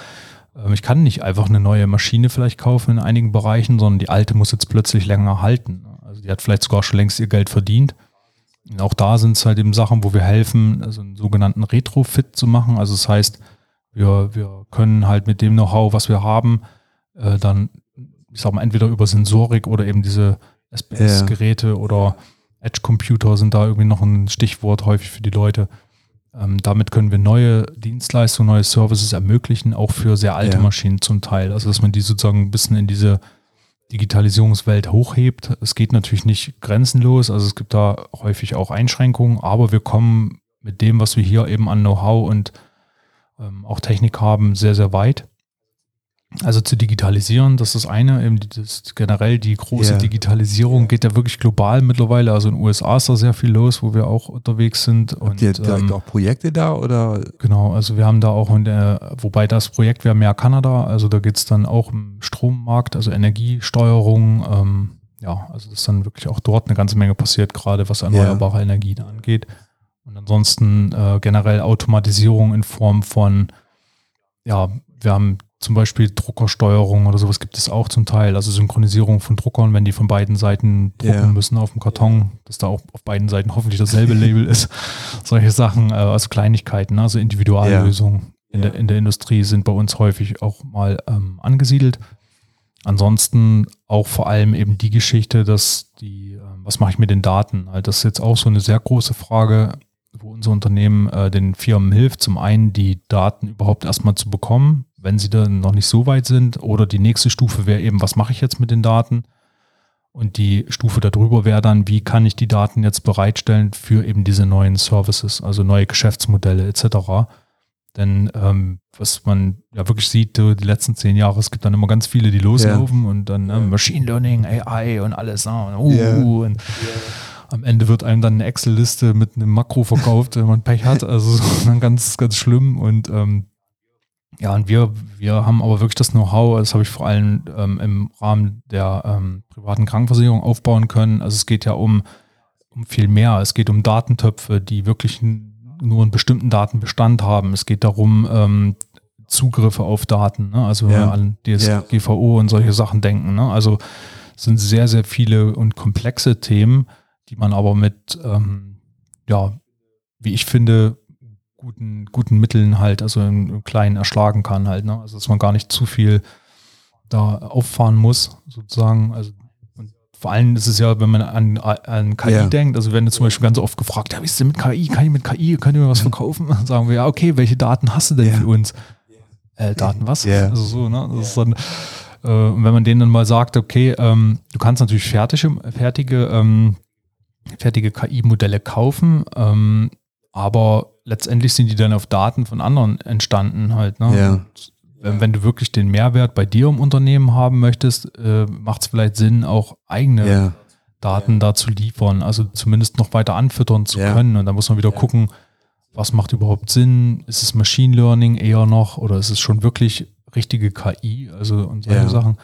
äh, ich kann nicht einfach eine neue Maschine vielleicht kaufen in einigen Bereichen, sondern die alte muss jetzt plötzlich länger halten. Also die hat vielleicht sogar schon längst ihr Geld verdient. Und auch da sind es halt eben Sachen, wo wir helfen, also einen sogenannten Retrofit zu machen. Also das heißt, wir, wir können halt mit dem Know-how, was wir haben, äh, dann ich sag mal, entweder über Sensorik oder eben diese SPS-Geräte ja. Oder Edge-Computer sind da irgendwie noch ein Stichwort häufig für die Leute. Ähm, damit können wir neue Dienstleistungen, neue Services ermöglichen, auch für sehr alte ja. Maschinen zum Teil. Also dass man die sozusagen ein bisschen in diese Digitalisierungswelt hochhebt. Es geht natürlich nicht grenzenlos, also es gibt da häufig auch Einschränkungen, aber wir kommen mit dem, was wir hier eben an Know-how und ähm, auch Technik haben, sehr, sehr weit. Also zu digitalisieren, das ist das eine, eben das, generell die große yeah. Digitalisierung geht ja wirklich global mittlerweile. Also in den USA ist da sehr viel los, wo wir auch unterwegs sind. Habt und, ihr direkt ähm, auch Projekte da oder? Genau, also wir haben da auch, der, wobei das Projekt wäre mehr Kanada, also da geht es dann auch im Strommarkt, also Energiesteuerung. Ähm, ja, also das ist dann wirklich auch dort eine ganze Menge passiert, gerade was erneuerbare yeah. Energien angeht. Und ansonsten äh, generell Automatisierung in Form von, ja, wir haben zum Beispiel Druckersteuerung oder sowas gibt es auch zum Teil. Also Synchronisierung von Druckern, wenn die von beiden Seiten drucken yeah. müssen auf dem Karton, dass da auch auf beiden Seiten hoffentlich dasselbe Label ist. Solche Sachen, äh, also Kleinigkeiten, ne? also Individuallösungen yeah. in, der, in der Industrie sind bei uns häufig auch mal ähm, angesiedelt. Ansonsten auch vor allem eben die Geschichte, dass die, äh, was mache ich mit den Daten? Also das ist jetzt auch so eine sehr große Frage, wo unser Unternehmen äh, den Firmen hilft, zum einen die Daten überhaupt erstmal zu bekommen, wenn sie dann noch nicht so weit sind. Oder die nächste Stufe wäre eben, was mache ich jetzt mit den Daten? Und die Stufe darüber wäre dann, wie kann ich die Daten jetzt bereitstellen für eben diese neuen Services, also neue Geschäftsmodelle etc. Denn ähm, was man ja wirklich sieht, die letzten zehn Jahre, es gibt dann immer ganz viele, die loslaufen yeah. und dann äh, Machine Learning, AI und alles. Uh, uh, yeah. und am Ende wird einem dann eine Excel-Liste mit einem Makro verkauft, wenn man Pech hat. Also dann ganz, ganz schlimm. Und ähm, ja, und wir, wir haben aber wirklich das Know-how, das habe ich vor allem ähm, im Rahmen der ähm, privaten Krankenversicherung aufbauen können. Also es geht ja um, um viel mehr. Es geht um Datentöpfe, die wirklich nur einen bestimmten Datenbestand haben. Es geht darum, ähm, Zugriffe auf Daten, ne? also ja. an DSGVO ja. und solche Sachen denken. Ne? Also es sind sehr, sehr viele und komplexe Themen, die man aber mit, ähm, ja, wie ich finde, guten, guten Mitteln halt, also im, Kleinen erschlagen kann halt, ne? Also dass man gar nicht zu viel da auffahren muss, sozusagen. Also und vor allem ist es ja, wenn man an, an KI ja. denkt, also wenn du zum Beispiel ganz oft gefragt, ja, wie ist denn mit KI? Kann ich mit KI, könnt ihr mir was verkaufen? Dann sagen wir, ja, okay, welche Daten hast du denn ja. für uns? Äh, Daten was? Ja. Also so, ne? Das ist dann, äh, und wenn man denen dann mal sagt, okay, ähm, du kannst natürlich fertige, fertige, ähm, fertige KI-Modelle kaufen, ähm, aber letztendlich sind die dann auf Daten von anderen entstanden halt. Ne? Ja. Wenn, wenn, du wirklich den Mehrwert bei dir im Unternehmen haben möchtest, äh, macht es vielleicht Sinn, auch eigene ja. Daten ja. da zu liefern, also zumindest noch weiter anfüttern zu können. Und da muss man wieder gucken, was macht überhaupt Sinn? Ist es Machine Learning eher noch oder ist es schon wirklich richtige KI? Also und solche Sachen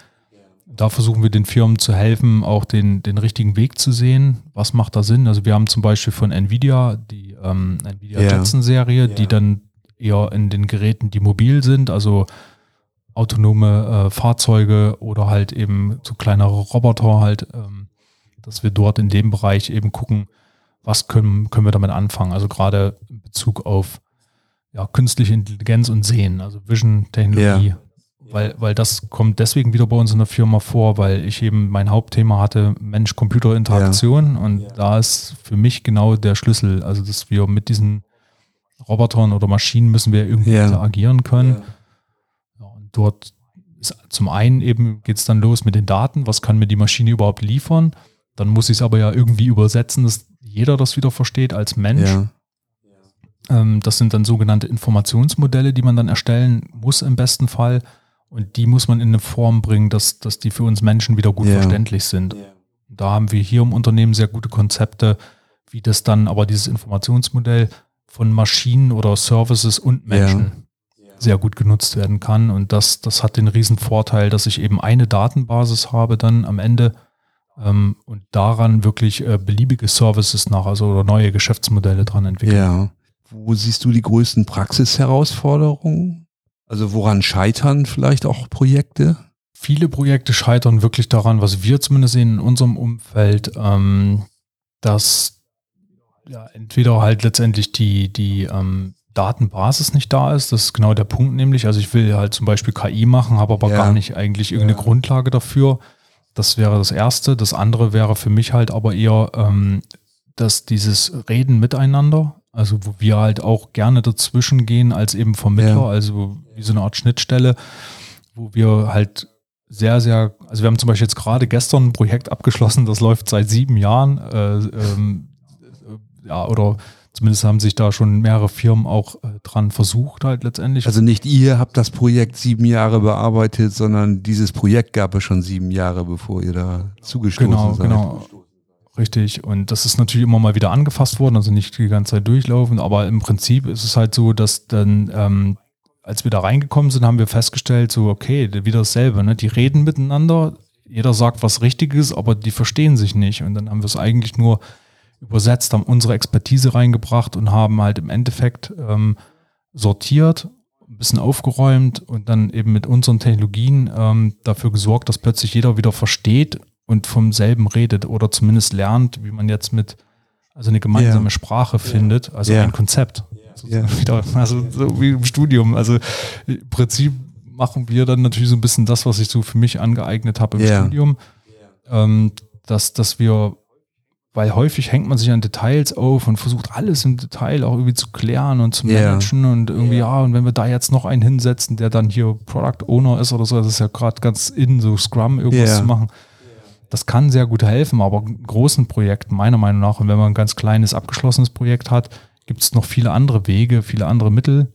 da versuchen wir den Firmen zu helfen, auch den, den richtigen Weg zu sehen. Was macht da Sinn? Also wir haben zum Beispiel von Nvidia die ähm, Nvidia ja. Jetson-Serie, ja. die dann eher in den Geräten, die mobil sind, also autonome äh, Fahrzeuge oder halt eben so kleinere Roboter halt, ähm, dass wir dort in dem Bereich eben gucken, was können, können wir damit anfangen. Also gerade in Bezug auf ja, künstliche Intelligenz und Sehen, also Vision-Technologie. Ja weil, weil das kommt deswegen wieder bei uns in der Firma vor, weil ich eben mein Hauptthema hatte Mensch-Computer-Interaktion ja. und ja. da ist für mich genau der Schlüssel, also dass wir mit diesen Robotern oder Maschinen müssen wir irgendwie ja. interagieren können. und dort ist zum einen eben geht es dann los mit den Daten, was kann mir die Maschine überhaupt liefern? Dann muss ich es aber ja irgendwie übersetzen, dass jeder das wieder versteht als Mensch. Ähm, das sind dann sogenannte Informationsmodelle, die man dann erstellen muss im besten Fall. Und die muss man in eine Form bringen, dass, dass die für uns Menschen wieder gut yeah. verständlich sind. Yeah. Da haben wir hier im Unternehmen sehr gute Konzepte, wie das dann aber dieses Informationsmodell von Maschinen oder Services und Menschen yeah. sehr gut genutzt werden kann. Und das, das hat den riesen Vorteil, dass ich eben eine Datenbasis habe dann am Ende ähm, und daran wirklich äh, beliebige Services nach, also oder neue Geschäftsmodelle dran entwickeln. Ja. Wo siehst du die größten Praxisherausforderungen? Also woran scheitern vielleicht auch Projekte? Viele Projekte scheitern wirklich daran, was wir zumindest sehen in unserem Umfeld, ähm, dass ja, entweder halt letztendlich die, die, ähm, Datenbasis nicht da ist. Das ist genau der Punkt nämlich. Also ich will halt zum Beispiel KI machen, habe aber Ja. gar nicht eigentlich irgendeine Ja. Grundlage dafür. Das wäre das Erste. Das andere wäre für mich halt aber eher, ähm, dass dieses Reden miteinander, also wo wir halt auch gerne dazwischen gehen als eben Vermittler, Ja. also wie so eine Art Schnittstelle, wo wir halt sehr, sehr, also wir haben zum Beispiel jetzt gerade gestern ein Projekt abgeschlossen, das läuft seit sieben Jahren, äh, ähm, äh, ja, oder zumindest haben sich da schon mehrere Firmen auch äh, dran versucht, halt letztendlich. Also nicht ihr habt das Projekt sieben Jahre bearbeitet, sondern dieses Projekt gab es schon sieben Jahre, bevor ihr da zugestoßen genau, seid. genau. Richtig. Und das ist natürlich immer mal wieder angefasst worden, also nicht die ganze Zeit durchlaufen, aber im Prinzip ist es halt so, dass dann, ähm, als wir da reingekommen sind, haben wir festgestellt, so, okay, wieder dasselbe, ne? Die reden miteinander, jeder sagt was Richtiges, aber die verstehen sich nicht. Und dann haben wir es eigentlich nur übersetzt, haben unsere Expertise reingebracht und haben halt im Endeffekt ähm, sortiert, ein bisschen aufgeräumt und dann eben mit unseren Technologien ähm, dafür gesorgt, dass plötzlich jeder wieder versteht und vom selben redet oder zumindest lernt, wie man jetzt mit also eine gemeinsame Ja. Sprache findet, also Ja. ein Konzept. Also, Ja. wieder, also so wie im Studium. Also im Prinzip machen wir dann natürlich so ein bisschen das, was ich so für mich angeeignet habe im Ja. Studium, ähm, dass, dass wir, weil häufig hängt man sich an Details auf und versucht alles im Detail auch irgendwie zu klären und zu Ja. managen und irgendwie, ja, und wenn wir da jetzt noch einen hinsetzen, der dann hier Product Owner ist oder so, das ist ja gerade ganz in, so Scrum irgendwas Ja. zu machen. Das kann sehr gut helfen, aber großen Projekten, meiner Meinung nach, und wenn man ein ganz kleines, abgeschlossenes Projekt hat, gibt es noch viele andere Wege, viele andere Mittel.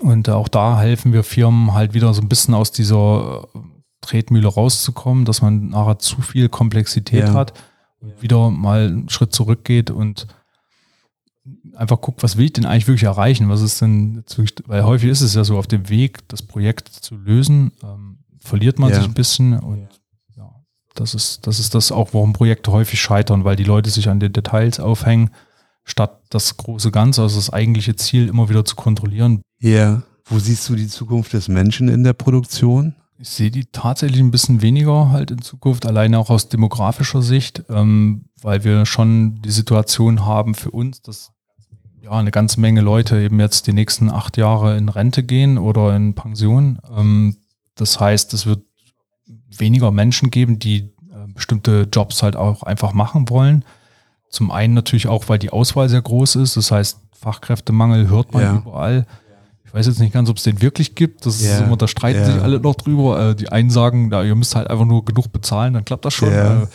Und auch da helfen wir Firmen halt wieder so ein bisschen aus dieser äh, Tretmühle rauszukommen, dass man nachher zu viel Komplexität Ja. hat und wieder mal einen Schritt zurückgeht und einfach guckt, was will ich denn eigentlich wirklich erreichen? Was ist denn weil häufig ist es ja so, auf dem Weg, das Projekt zu lösen, ähm, verliert man Ja. sich ein bisschen und ja, das ist, das ist das auch, warum Projekte häufig scheitern, weil die Leute sich an den Details aufhängen, statt das große Ganze, also das eigentliche Ziel immer wieder zu kontrollieren. Ja. Wo siehst du die Zukunft des Menschen in der Produktion? Ich sehe die tatsächlich ein bisschen weniger halt in Zukunft, alleine auch aus demografischer Sicht, ähm, weil wir schon die Situation haben für uns, dass ja eine ganze Menge Leute eben jetzt die nächsten acht Jahre in Rente gehen oder in Pension. Ähm, das heißt, es wird weniger Menschen geben, die äh, bestimmte Jobs halt auch einfach machen wollen. Zum einen natürlich auch, weil die Auswahl sehr groß ist. Das heißt, Fachkräftemangel hört man Ja. überall. Ich weiß jetzt nicht ganz, ob es den wirklich gibt. Das Ja. ist immer, da streiten Ja. sich alle noch drüber. Äh, die einen sagen, da, ihr müsst halt einfach nur genug bezahlen, dann klappt das schon. Ja. Äh,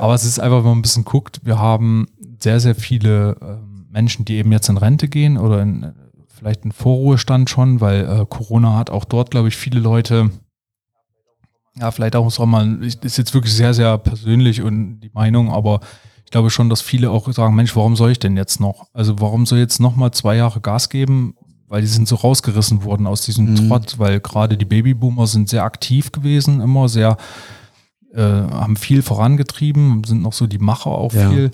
aber es ist einfach, wenn man ein bisschen guckt, wir haben sehr, sehr viele ähm, Menschen, die eben jetzt in Rente gehen oder in, äh, vielleicht in Vorruhestand schon, weil äh, Corona hat auch dort, glaube ich, viele Leute, ja, vielleicht auch, wir mal, ist jetzt wirklich sehr, sehr persönlich und die Meinung, aber glaube schon, dass viele auch sagen, Mensch, warum soll ich denn jetzt noch? Also warum soll ich jetzt noch mal zwei Jahre Gas geben? Weil die sind so rausgerissen worden aus diesem Mhm. Trott, weil gerade die Babyboomer sind sehr aktiv gewesen, immer sehr, äh, haben viel vorangetrieben, sind noch so die Macher auch Ja. viel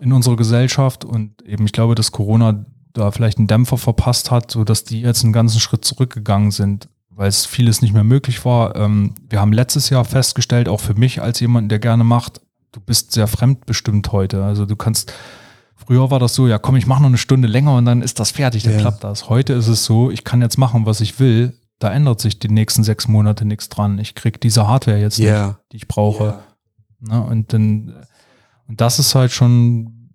in unserer Gesellschaft und eben ich glaube, dass Corona da vielleicht einen Dämpfer verpasst hat, so dass die jetzt einen ganzen Schritt zurückgegangen sind, weil es vieles nicht mehr möglich war. Ähm, wir haben letztes Jahr festgestellt, auch für mich als jemand, der gerne macht, du bist sehr fremdbestimmt heute. Also du kannst, früher war das so, ja komm, ich mache noch eine Stunde länger und dann ist das fertig, dann Ja. klappt das. Heute ist es so, ich kann jetzt machen, was ich will. Da ändert sich die nächsten sechs Monate nichts dran. Ich krieg diese Hardware jetzt nicht, Ja. die ich brauche. Ne? Und dann, und das ist halt schon,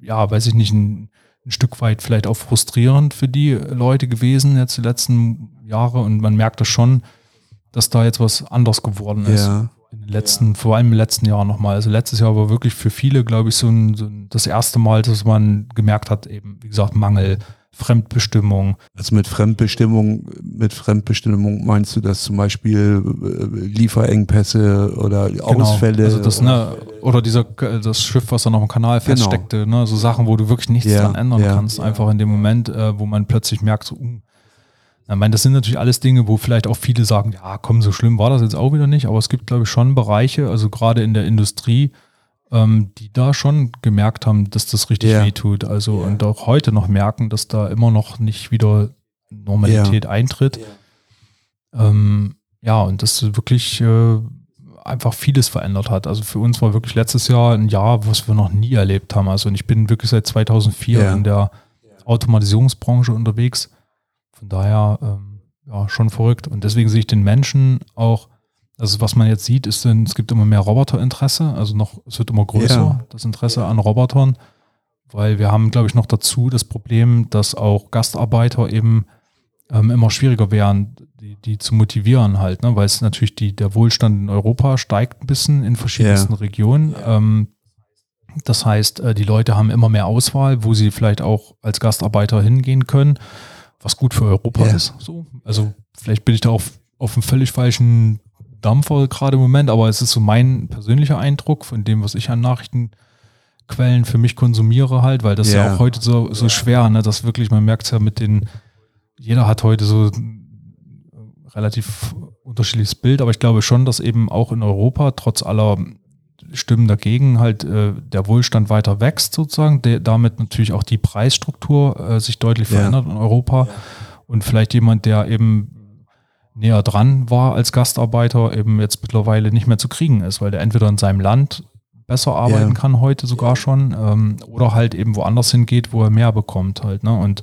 ja, weiß ich nicht, ein, ein Stück weit vielleicht auch frustrierend für die Leute gewesen jetzt die letzten Jahre und man merkt das schon, dass da jetzt was anders geworden ist. Ja. Letzten, vor allem im letzten Jahr nochmal. Also letztes Jahr war wirklich für viele, glaube ich, so, ein, so ein, das erste Mal, dass man gemerkt hat, eben, wie gesagt, Mangel, Fremdbestimmung. Also mit Fremdbestimmung, mit Fremdbestimmung meinst du, dass zum Beispiel äh, Lieferengpässe oder Ausfälle Also das, ne, oder dieser, das Schiff, was da noch im Kanal Genau. feststeckte, ne, so Sachen, wo du wirklich nichts Ja, dran ändern ja. kannst, einfach in dem Moment, äh, wo man plötzlich merkt, so, uh, ich meine, das sind natürlich alles Dinge, wo vielleicht auch viele sagen, ja, komm, so schlimm war das jetzt auch wieder nicht, aber es gibt, glaube ich, schon Bereiche, also gerade in der Industrie, ähm, die da schon gemerkt haben, dass das richtig Ja. wehtut. Also und auch heute noch merken, dass da immer noch nicht wieder Normalität eintritt. Ähm, ja, und das wirklich äh, einfach vieles verändert hat. Also für uns war wirklich letztes Jahr ein Jahr, was wir noch nie erlebt haben. Also und ich bin wirklich seit 2004 Ja. in der Automatisierungsbranche unterwegs. Von daher ähm, ja, schon verrückt. Und deswegen sehe ich den Menschen auch, also was man jetzt sieht, ist, es gibt immer mehr Roboterinteresse, also noch, es wird immer größer, ja. das Interesse an Robotern, weil wir haben, glaube ich, noch dazu das Problem, dass auch Gastarbeiter eben ähm, immer schwieriger wären, die, die zu motivieren halt, ne? weil es natürlich die, der Wohlstand in Europa steigt ein bisschen in verschiedensten ja. Regionen. Ähm, das heißt, äh, die Leute haben immer mehr Auswahl, wo sie vielleicht auch als Gastarbeiter hingehen können, was gut für Europa ja. ist. So. Also vielleicht bin ich da auf, auf einem völlig falschen Dampfer gerade im Moment, aber es ist so mein persönlicher Eindruck von dem, was ich an Nachrichtenquellen für mich konsumiere halt, weil das ja, ja auch heute so, so schwer, ne, dass wirklich, man merkt es ja mit den, jeder hat heute so relativ unterschiedliches Bild, aber ich glaube schon, dass eben auch in Europa trotz aller Stimmen dagegen halt äh, der Wohlstand weiter wächst sozusagen, der, damit natürlich auch die Preisstruktur äh, sich deutlich ja. verändert in Europa ja. und vielleicht jemand, der eben näher dran war als Gastarbeiter, eben jetzt mittlerweile nicht mehr zu kriegen ist, weil der entweder in seinem Land besser arbeiten ja. kann heute sogar schon ähm, oder halt eben woanders hingeht, wo er mehr bekommt halt. Ne? Und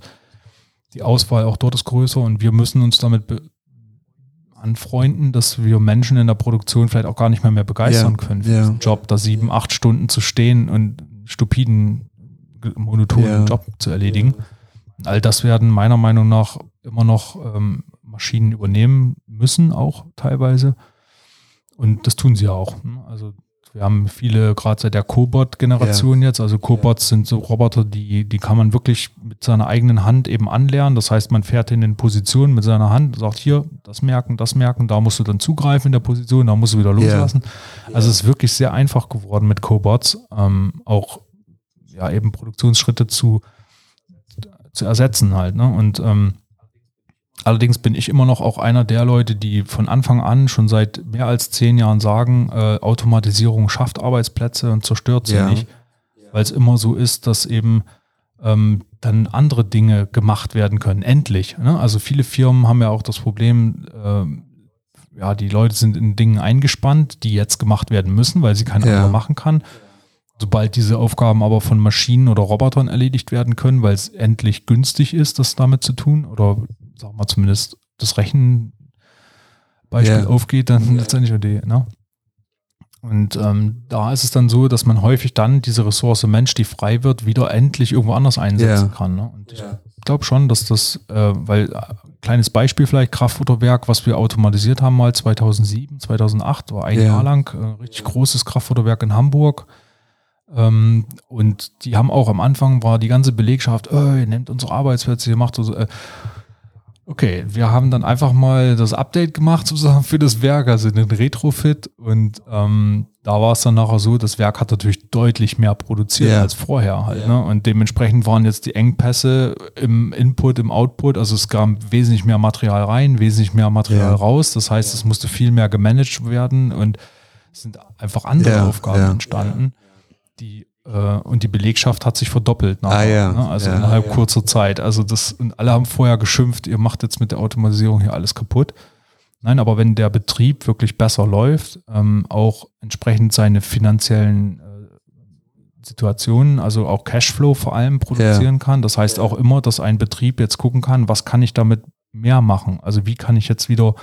die Auswahl auch dort ist größer und wir müssen uns damit anfreunden, dass wir Menschen in der Produktion vielleicht auch gar nicht mehr, mehr begeistern ja, können für ja. diesen Job, da sieben, acht Stunden zu stehen und stupiden, monotonen ja. Job zu erledigen. All das werden meiner Meinung nach immer noch ähm, Maschinen übernehmen müssen, auch teilweise. Und das tun sie auch. Ne? Also wir haben viele, gerade seit der Cobot-Generation ja. jetzt, also Cobots ja. sind so Roboter, die, die kann man wirklich mit seiner eigenen Hand eben anlernen. Das heißt, man fährt in den Positionen mit seiner Hand, sagt hier, das merken, das merken, da musst du dann zugreifen in der Position, da musst du wieder loslassen. Ja. Also es ist wirklich sehr einfach geworden mit Cobots, ähm, auch ja eben Produktionsschritte zu, zu ersetzen halt. Ne? Und ähm, Allerdings bin ich immer noch auch einer der Leute, die von Anfang an schon seit mehr als zehn Jahren sagen, äh, Automatisierung schafft Arbeitsplätze und zerstört sie ja. nicht, weil es immer so ist, dass eben ähm, dann andere Dinge gemacht werden können. Endlich. Ne? Also viele Firmen haben ja auch das Problem, äh, ja, die Leute sind in Dingen eingespannt, die jetzt gemacht werden müssen, weil sie keine ja. andere machen kann. Sobald diese Aufgaben aber von Maschinen oder Robotern erledigt werden können, weil es endlich günstig ist, das damit zu tun oder sagen wir zumindest das Rechenbeispiel yeah. aufgeht, dann yeah. letztendlich die, ne? Und ähm, da ist es dann so, dass man häufig dann diese Ressource Mensch, die frei wird, wieder endlich irgendwo anders einsetzen yeah. kann. Ne? Und ich glaube schon, dass das, äh, weil äh, kleines Beispiel vielleicht, Kraftfutterwerk, was wir automatisiert haben mal 2007, 2008, war ein Jahr lang, äh, richtig großes Kraftfutterwerk in Hamburg. Ähm, und die haben auch am Anfang war die ganze Belegschaft, oh, ihr nehmt unsere Arbeitsplätze, ihr macht so, äh, Okay, wir haben dann einfach mal das Update gemacht sozusagen für das Werk, also den Retrofit. Und ähm, da war es dann nachher so, das Werk hat natürlich deutlich mehr produziert yeah. als vorher halt. Yeah. Ne? Und dementsprechend waren jetzt die Engpässe im Input, im Output. Also es kam wesentlich mehr Material rein, wesentlich mehr Material yeah. raus. Das heißt, es musste viel mehr gemanagt werden und es sind einfach andere Aufgaben entstanden, die und die Belegschaft hat sich verdoppelt nachher, ah, ja. ne? also ja, innerhalb ja. kurzer Zeit. Also das, und alle haben vorher geschimpft, ihr macht jetzt mit der Automatisierung hier alles kaputt. Nein, aber wenn der Betrieb wirklich besser läuft, ähm, auch entsprechend seine finanziellen äh, Situationen, also auch Cashflow vor allem produzieren kann. Das heißt auch immer, dass ein Betrieb jetzt gucken kann, was kann ich damit mehr machen? Also wie kann ich jetzt wieder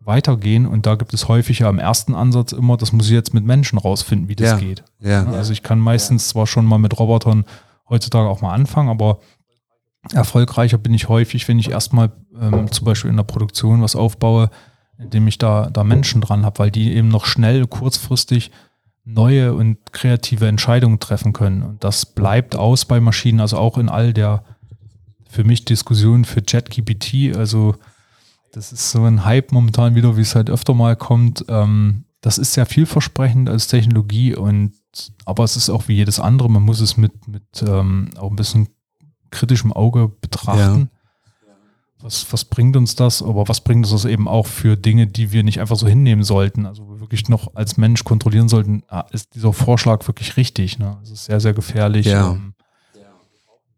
weitergehen und da gibt es häufig ja im ersten Ansatz immer, das muss ich jetzt mit Menschen rausfinden, wie das ja, geht. Ja. Also ich kann meistens zwar schon mal mit Robotern heutzutage auch mal anfangen, aber erfolgreicher bin ich häufig, wenn ich erstmal ähm, zum Beispiel in der Produktion was aufbaue, indem ich da, da Menschen dran habe, weil die eben noch schnell, kurzfristig neue und kreative Entscheidungen treffen können. Und das bleibt aus bei Maschinen, also auch in all der für mich Diskussion für ChatGPT, also das ist so ein Hype momentan wieder, wie es halt öfter mal kommt. Ähm, das ist sehr vielversprechend als Technologie und aber es ist auch wie jedes andere, man muss es mit, mit ähm, auch ein bisschen kritischem Auge betrachten. Ja. Was, was bringt uns das? Aber was bringt uns das eben auch für Dinge, die wir nicht einfach so hinnehmen sollten? Also wir wirklich noch als Mensch kontrollieren sollten, ah, ist dieser Vorschlag wirklich richtig? Ne? Es ist sehr, sehr gefährlich, ja. um,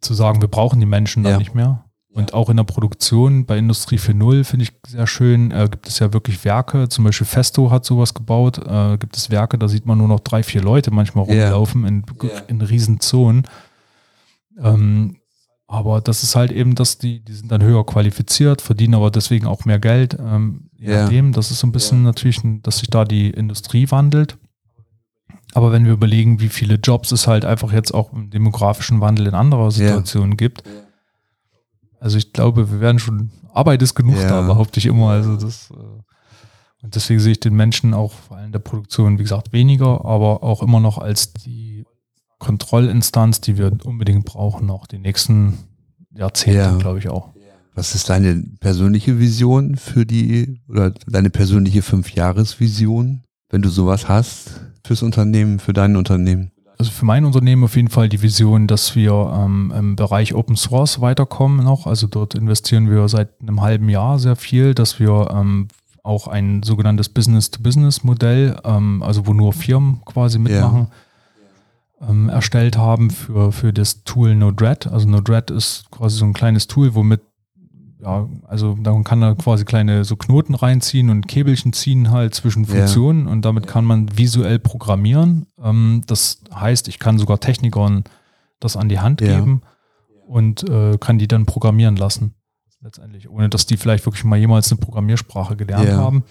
zu sagen, wir brauchen die Menschen dann ja. nicht mehr. Und auch in der Produktion bei Industrie 4.0 finde ich sehr schön, äh, gibt es ja wirklich Werke, zum Beispiel Festo hat sowas gebaut, äh, gibt es Werke, da sieht man nur noch drei, vier Leute manchmal rumlaufen yeah. in, yeah. in riesen Zonen. Ähm, Aber das ist halt eben, dass die, die sind dann höher qualifiziert, verdienen aber deswegen auch mehr Geld. Ähm, nachdem, das ist so ein bisschen natürlich, ein- dass sich da die Industrie wandelt. Aber wenn wir überlegen, wie viele Jobs es halt einfach jetzt auch im demografischen Wandel in anderer Situation gibt, also ich glaube, wir werden schon, Arbeit ist genug Ja. da, behaupte ich immer. Also das, äh, und deswegen sehe ich den Menschen auch vor allem in der Produktion, wie gesagt, weniger, aber auch immer noch als die Kontrollinstanz, die wir unbedingt brauchen, noch die nächsten Jahrzehnte, Ja. glaube ich auch. Was ist deine persönliche Vision für die oder deine persönliche Fünfjahresvision, wenn du sowas hast fürs Unternehmen, für dein Unternehmen? Also für mein Unternehmen auf jeden Fall die Vision, dass wir ähm, im Bereich Open Source weiterkommen noch. Also dort investieren wir seit einem halben Jahr sehr viel, dass wir ähm, auch ein sogenanntes Business-to-Business-Modell, ähm, also wo nur Firmen quasi mitmachen, ähm, erstellt haben für, für das Tool Node-RED. Also Node-RED ist quasi so ein kleines Tool, womit ja, also man kann da quasi kleine so Knoten reinziehen und Käbelchen ziehen halt zwischen Ja. Funktionen und damit kann man visuell programmieren. Ähm, das heißt, ich kann sogar Technikern das an die Hand Ja. geben und äh, kann die dann programmieren lassen. Letztendlich, ohne dass die vielleicht wirklich mal jemals eine Programmiersprache gelernt Ja. haben.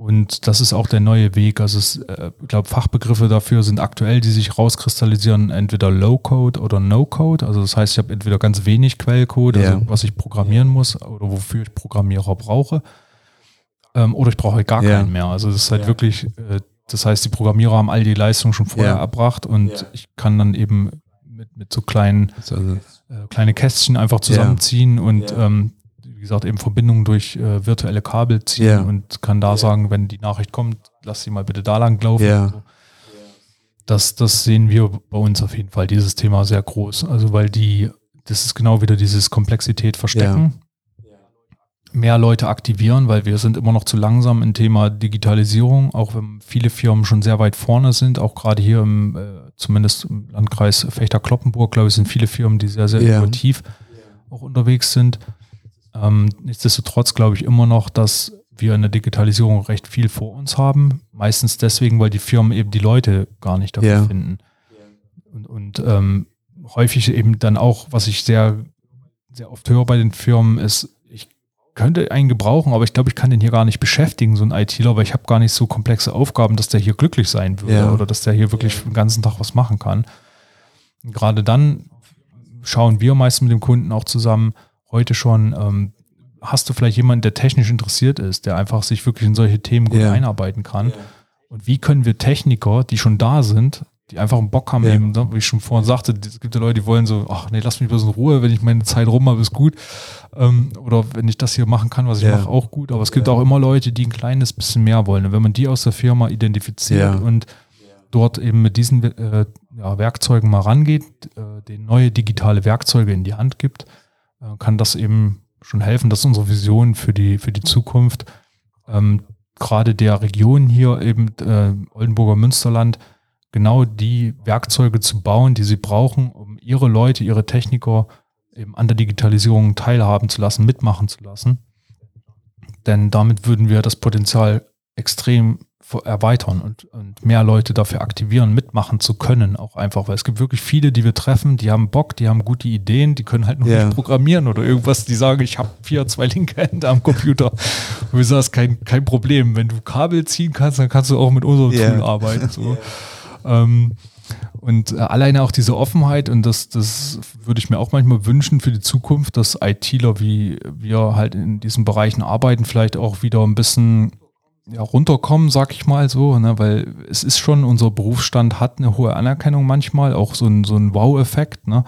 Und das ist auch der neue Weg. Also es, äh, ich glaube, Fachbegriffe dafür sind aktuell, die sich rauskristallisieren, entweder Low-Code oder No-Code. Also das heißt, ich habe entweder ganz wenig Quellcode, Ja. also was ich programmieren muss oder wofür ich Programmierer brauche. Ähm, oder ich brauche halt gar Ja. keinen mehr. Also das ist halt wirklich, äh, das heißt, die Programmierer haben all die Leistung schon vorher Ja. erbracht und ich kann dann eben mit, mit so kleinen Also, äh, kleine Kästchen einfach zusammenziehen und ähm, gesagt eben Verbindungen durch äh, virtuelle Kabel ziehen Ja. und kann da sagen, wenn die Nachricht kommt, lass sie mal bitte da lang laufen. So. Das, das sehen wir bei uns auf jeden Fall, dieses Thema sehr groß. Also weil die, das ist genau wieder dieses Komplexität verstecken. Mehr Leute aktivieren, weil wir sind immer noch zu langsam im Thema Digitalisierung, auch wenn viele Firmen schon sehr weit vorne sind, auch gerade hier im, äh, zumindest im Landkreis Fechter-Kloppenburg, glaube ich, sind viele Firmen, die sehr, sehr innovativ auch unterwegs sind. Ähm, nichtsdestotrotz glaube ich immer noch, dass wir in der Digitalisierung recht viel vor uns haben. Meistens deswegen, weil die Firmen eben die Leute gar nicht dafür Ja. finden. Und, und ähm, häufig eben dann auch, was ich sehr, sehr oft höre bei den Firmen, ist, ich könnte einen gebrauchen, aber ich glaube, ich kann den hier gar nicht beschäftigen, so ein ITler, weil ich habe gar nicht so komplexe Aufgaben, dass der hier glücklich sein würde Ja. oder dass der hier wirklich den ganzen Tag was machen kann. Und gerade dann schauen wir meist mit dem Kunden auch zusammen heute schon, ähm, hast du vielleicht jemanden, der technisch interessiert ist, der einfach sich wirklich in solche Themen gut Ja. einarbeiten kann? Und wie können wir Techniker, die schon da sind, die einfach einen Bock haben, Ja. eben, ne, wie ich schon vorhin sagte, es gibt ja Leute, die wollen so, ach nee, lass mich bloß in Ruhe, wenn ich meine Zeit rum habe, ist gut. Ähm, oder wenn ich das hier machen kann, was ich Ja. mache, auch gut. Aber es gibt auch immer Leute, die ein kleines bisschen mehr wollen. Und wenn man die aus der Firma identifiziert Ja. und dort eben mit diesen äh, ja, Werkzeugen mal rangeht, äh, denen neue digitale Werkzeuge in die Hand gibt, äh, kann das eben schon helfen. Das ist unsere Vision für die, für die Zukunft. Ähm, gerade der Region hier eben äh, Oldenburger Münsterland genau die Werkzeuge zu bauen, die sie brauchen, um ihre Leute, ihre Techniker eben an der Digitalisierung teilhaben zu lassen, mitmachen zu lassen. Denn damit würden wir das Potenzial extrem erweitern und, und mehr Leute dafür aktivieren, mitmachen zu können, auch einfach, weil es gibt wirklich viele, die wir treffen, die haben Bock, die haben gute Ideen, die können halt noch Ja. nicht programmieren oder irgendwas, die sagen, ich habe vier, zwei linke Hände am Computer. Und wir sagen, das ist kein, kein Problem. Wenn du Kabel ziehen kannst, dann kannst du auch mit unserem Ja. Tool arbeiten. So. Ähm, und äh, alleine auch diese Offenheit, und das, das würde ich mir auch manchmal wünschen für die Zukunft, dass ITler, wie wir halt in diesen Bereichen arbeiten, vielleicht auch wieder ein bisschen ja, runterkommen, sag ich mal so, ne? weil es ist schon, unser Berufsstand hat eine hohe Anerkennung manchmal, auch so ein, so ein Wow-Effekt. Ne?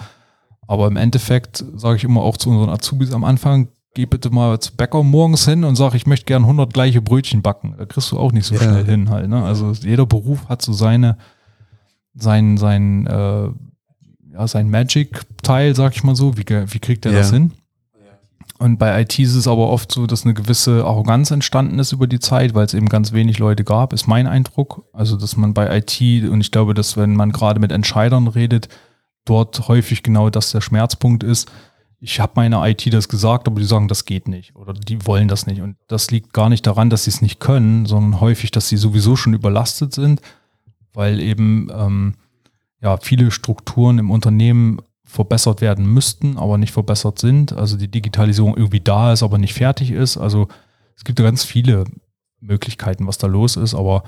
Aber im Endeffekt sage ich immer auch zu unseren Azubis am Anfang, geh bitte mal zu Bäcker morgens hin und sag, ich möchte gern 100 gleiche Brötchen backen. Da kriegst du auch nicht so Ja. schnell hin halt. Ne? Also jeder Beruf hat so seine, sein, sein, äh, ja, sein Magic-Teil, sag ich mal so. Wie, wie kriegt er Ja. das hin? Und bei IT ist es aber oft so, dass eine gewisse Arroganz entstanden ist über die Zeit, weil es eben ganz wenig Leute gab, ist mein Eindruck. Also, dass man bei IT, und ich glaube, dass wenn man gerade mit Entscheidern redet, dort häufig genau das der Schmerzpunkt ist. Ich habe meiner IT das gesagt, aber die sagen, das geht nicht oder die wollen das nicht. Und das liegt gar nicht daran, dass sie es nicht können, sondern häufig, dass sie sowieso schon überlastet sind, weil eben ähm, ja viele Strukturen im Unternehmen verbessert werden müssten, aber nicht verbessert sind. Also die Digitalisierung irgendwie da ist, aber nicht fertig ist. Also es gibt ganz viele Möglichkeiten, was da los ist, aber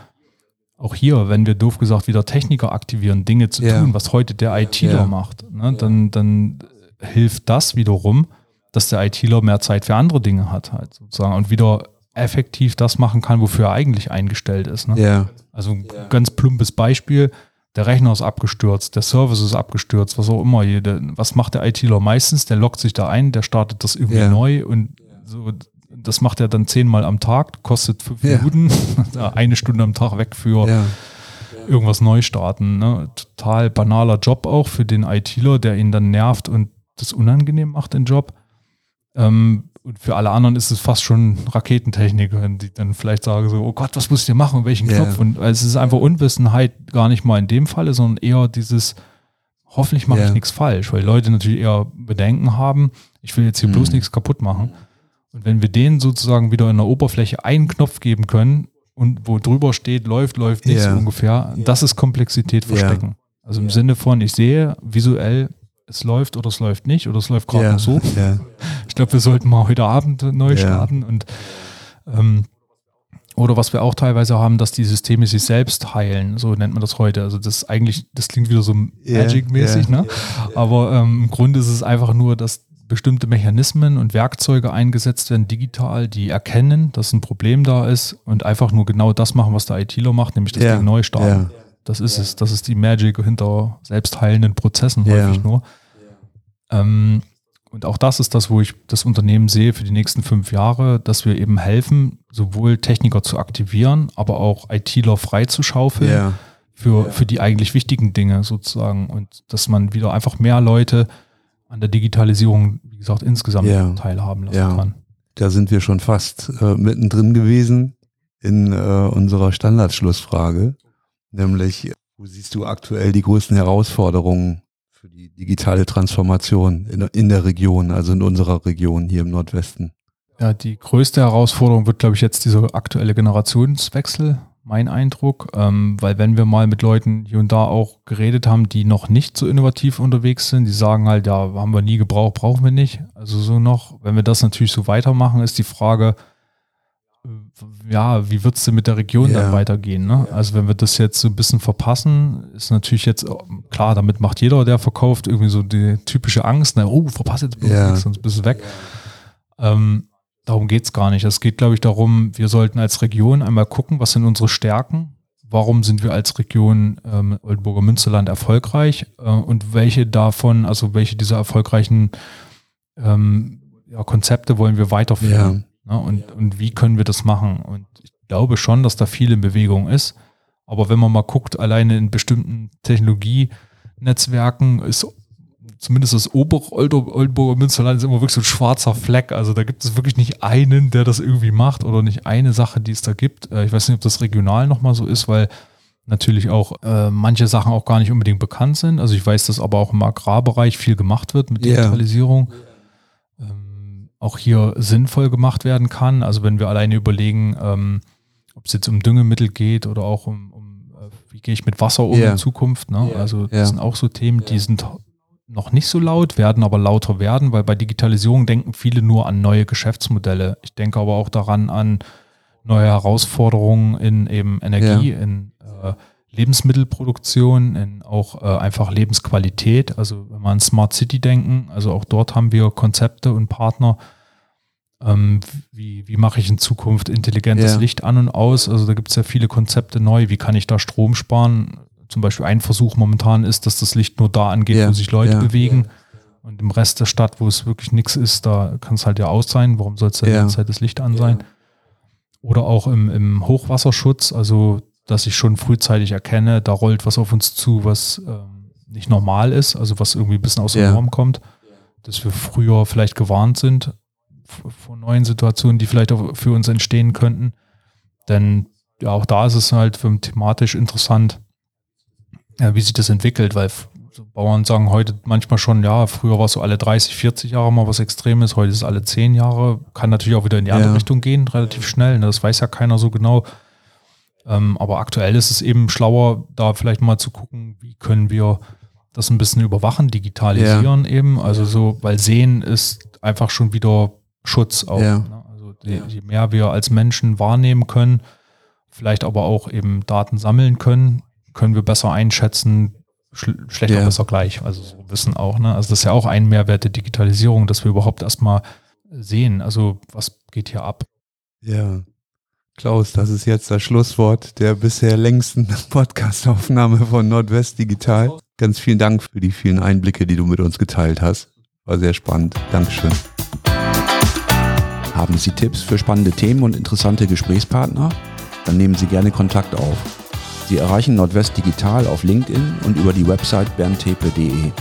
auch hier, wenn wir doof gesagt wieder Techniker aktivieren, Dinge zu ja. tun, was heute der ITler ja. macht, ne, dann, dann hilft das wiederum, dass der ITler mehr Zeit für andere Dinge hat, halt sozusagen, und wieder effektiv das machen kann, wofür er eigentlich eingestellt ist. Ne? Ja. Also ein ganz plumpes Beispiel, der Rechner ist abgestürzt, der Service ist abgestürzt, was auch immer. Was macht der ITler meistens? Der lockt sich da ein, der startet das irgendwie neu und so das macht er dann zehnmal am Tag, kostet fünf ja. Minuten, eine Stunde am Tag weg für ja. irgendwas neu starten. Ne? Total banaler Job auch für den ITler, der ihn dann nervt und das unangenehm macht, den Job. Ähm, und für alle anderen ist es fast schon Raketentechnik, die dann vielleicht sagen so, oh Gott, was muss ich denn machen und welchen yeah. Knopf? Und es ist einfach Unwissenheit, gar nicht mal in dem Falle, sondern eher dieses, hoffentlich mache yeah. ich nichts falsch, weil Leute natürlich eher Bedenken haben, ich will jetzt hier mm. bloß nichts kaputt machen. Und wenn wir denen sozusagen wieder in der Oberfläche einen Knopf geben können und wo drüber steht, läuft, läuft nicht yeah. so ungefähr, das ist Komplexität verstecken. Yeah. Also im Sinne von, ich sehe visuell, es läuft oder es läuft nicht oder es läuft gerade noch so. Ich glaube, wir sollten mal heute Abend neu starten und ähm, oder was wir auch teilweise haben, dass die Systeme sich selbst heilen, so nennt man das heute. Also das eigentlich, das klingt wieder so Magic-mäßig, ne? Aber ähm, im Grunde ist es einfach nur, dass bestimmte Mechanismen und Werkzeuge eingesetzt werden, digital, die erkennen, dass ein Problem da ist und einfach nur genau das machen, was der ITler macht, nämlich das ja. Ding neu starten. Ja. Das ist ja. es. Das ist die Magic hinter selbstheilenden Prozessen häufig nur. Ähm, und auch das ist das, wo ich das Unternehmen sehe für die nächsten fünf Jahre, dass wir eben helfen, sowohl Techniker zu aktivieren, aber auch ITler freizuschaufeln für, für die eigentlich wichtigen Dinge sozusagen. Und dass man wieder einfach mehr Leute an der Digitalisierung, wie gesagt, insgesamt ja. teilhaben lassen ja. kann. Da sind wir schon fast äh, mittendrin gewesen in äh, unserer Standardschlussfrage, nämlich wo siehst du aktuell die größten Herausforderungen für die digitale Transformation in, in der Region, also in unserer Region hier im Nordwesten? Ja, die größte Herausforderung wird, glaube ich, jetzt dieser aktuelle Generationswechsel mein Eindruck, ähm, weil wenn wir mal mit Leuten hier und da auch geredet haben, die noch nicht so innovativ unterwegs sind, die sagen halt, ja, haben wir nie gebraucht, brauchen wir nicht. Also so noch, wenn wir das natürlich so weitermachen, ist die Frage, ja, wie wird es denn mit der Region yeah. dann weitergehen? Ne? Also wenn wir das jetzt so ein bisschen verpassen, ist natürlich jetzt, klar, damit macht jeder, der verkauft, irgendwie so die typische Angst, ne? oh, verpasse jetzt yeah. nichts, sonst bist du weg. Ähm, Darum geht es gar nicht. Es geht, glaube ich, darum, wir sollten als Region einmal gucken, was sind unsere Stärken, warum sind wir als Region ähm, Oldenburger Münsterland erfolgreich äh, und welche davon, also welche dieser erfolgreichen ähm, ja, Konzepte wollen wir weiterführen ja. Ne? und, und wie können wir das machen. Und ich glaube schon, dass da viel in Bewegung ist. Aber wenn man mal guckt, alleine in bestimmten Technologienetzwerken ist zumindest das Ober-Oldenburger Münsterland ist immer wirklich so ein schwarzer Fleck. Also da gibt es wirklich nicht einen, der das irgendwie macht oder nicht eine Sache, die es da gibt. Äh, ich weiß nicht, ob das regional nochmal so ist, weil natürlich auch äh, manche Sachen auch gar nicht unbedingt bekannt sind. Also ich weiß, dass aber auch im Agrarbereich viel gemacht wird mit Digitalisierung. Yeah. Auch hier sinnvoll gemacht werden kann. Also wenn wir alleine überlegen, ähm, ob es jetzt um Düngemittel geht oder auch um, um äh, wie gehe ich mit Wasser um yeah. in Zukunft. Ne? Yeah. Also das sind auch so Themen, die sind noch nicht so laut, werden aber lauter werden, weil bei Digitalisierung denken viele nur an neue Geschäftsmodelle. Ich denke aber auch daran an neue Herausforderungen in eben Energie, in äh, Lebensmittelproduktion, in auch äh, einfach Lebensqualität. Also wenn wir an Smart City denken, also auch dort haben wir Konzepte und Partner. Ähm, wie, wie mache ich in Zukunft intelligentes ja. Licht an und aus? Also da gibt es ja viele Konzepte neu. Wie kann ich da Strom sparen? zum Beispiel ein Versuch momentan ist, dass das Licht nur da angeht, yeah, wo sich Leute yeah, bewegen. Und im Rest der Stadt, wo es wirklich nichts ist, da kann es halt ja aus sein. Warum soll es da die ganze Zeit das Licht an sein? Oder auch im, im Hochwasserschutz, also dass ich schon frühzeitig erkenne, da rollt was auf uns zu, was ähm, nicht normal ist, also was irgendwie ein bisschen aus der Norm kommt, dass wir früher vielleicht gewarnt sind vor neuen Situationen, die vielleicht auch für uns entstehen könnten. Denn ja, auch da ist es halt thematisch interessant, ja, wie sich das entwickelt, weil so Bauern sagen heute manchmal schon, ja, früher war es so alle 30, 40 Jahre mal was Extremes, heute ist es alle 10 Jahre, kann natürlich auch wieder in die andere ja. Richtung gehen, relativ schnell, ne? das weiß ja keiner so genau. Ähm, aber aktuell ist es eben schlauer, da vielleicht mal zu gucken, wie können wir das ein bisschen überwachen, digitalisieren ja. eben. Also so, weil Sehen ist einfach schon wieder Schutz auch. Ja. Ne? Also die, je mehr wir als Menschen wahrnehmen können, vielleicht aber auch eben Daten sammeln können, können wir besser einschätzen, schlechter ja. besser gleich. Also so Wissen auch. Ne? Also das ist ja auch ein Mehrwert der Digitalisierung, dass wir überhaupt erstmal sehen, also was geht hier ab. Ja. Klaus, das ist jetzt das Schlusswort der bisher längsten Podcastaufnahme von Nordwest Digital. Ganz vielen Dank für die vielen Einblicke, die du mit uns geteilt hast. War sehr spannend. Dankeschön. Haben Sie Tipps für spannende Themen und interessante Gesprächspartner? Dann nehmen Sie gerne Kontakt auf. Sie erreichen Nordwest Digital auf LinkedIn und über die Website berntepe.de.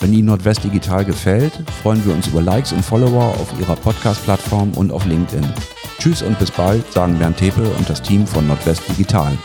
Wenn Ihnen Nordwest Digital gefällt, freuen wir uns über Likes und Follower auf Ihrer Podcast-Plattform und auf LinkedIn. Tschüss und bis bald, sagen Bernd Tepe und das Team von Nordwest Digital.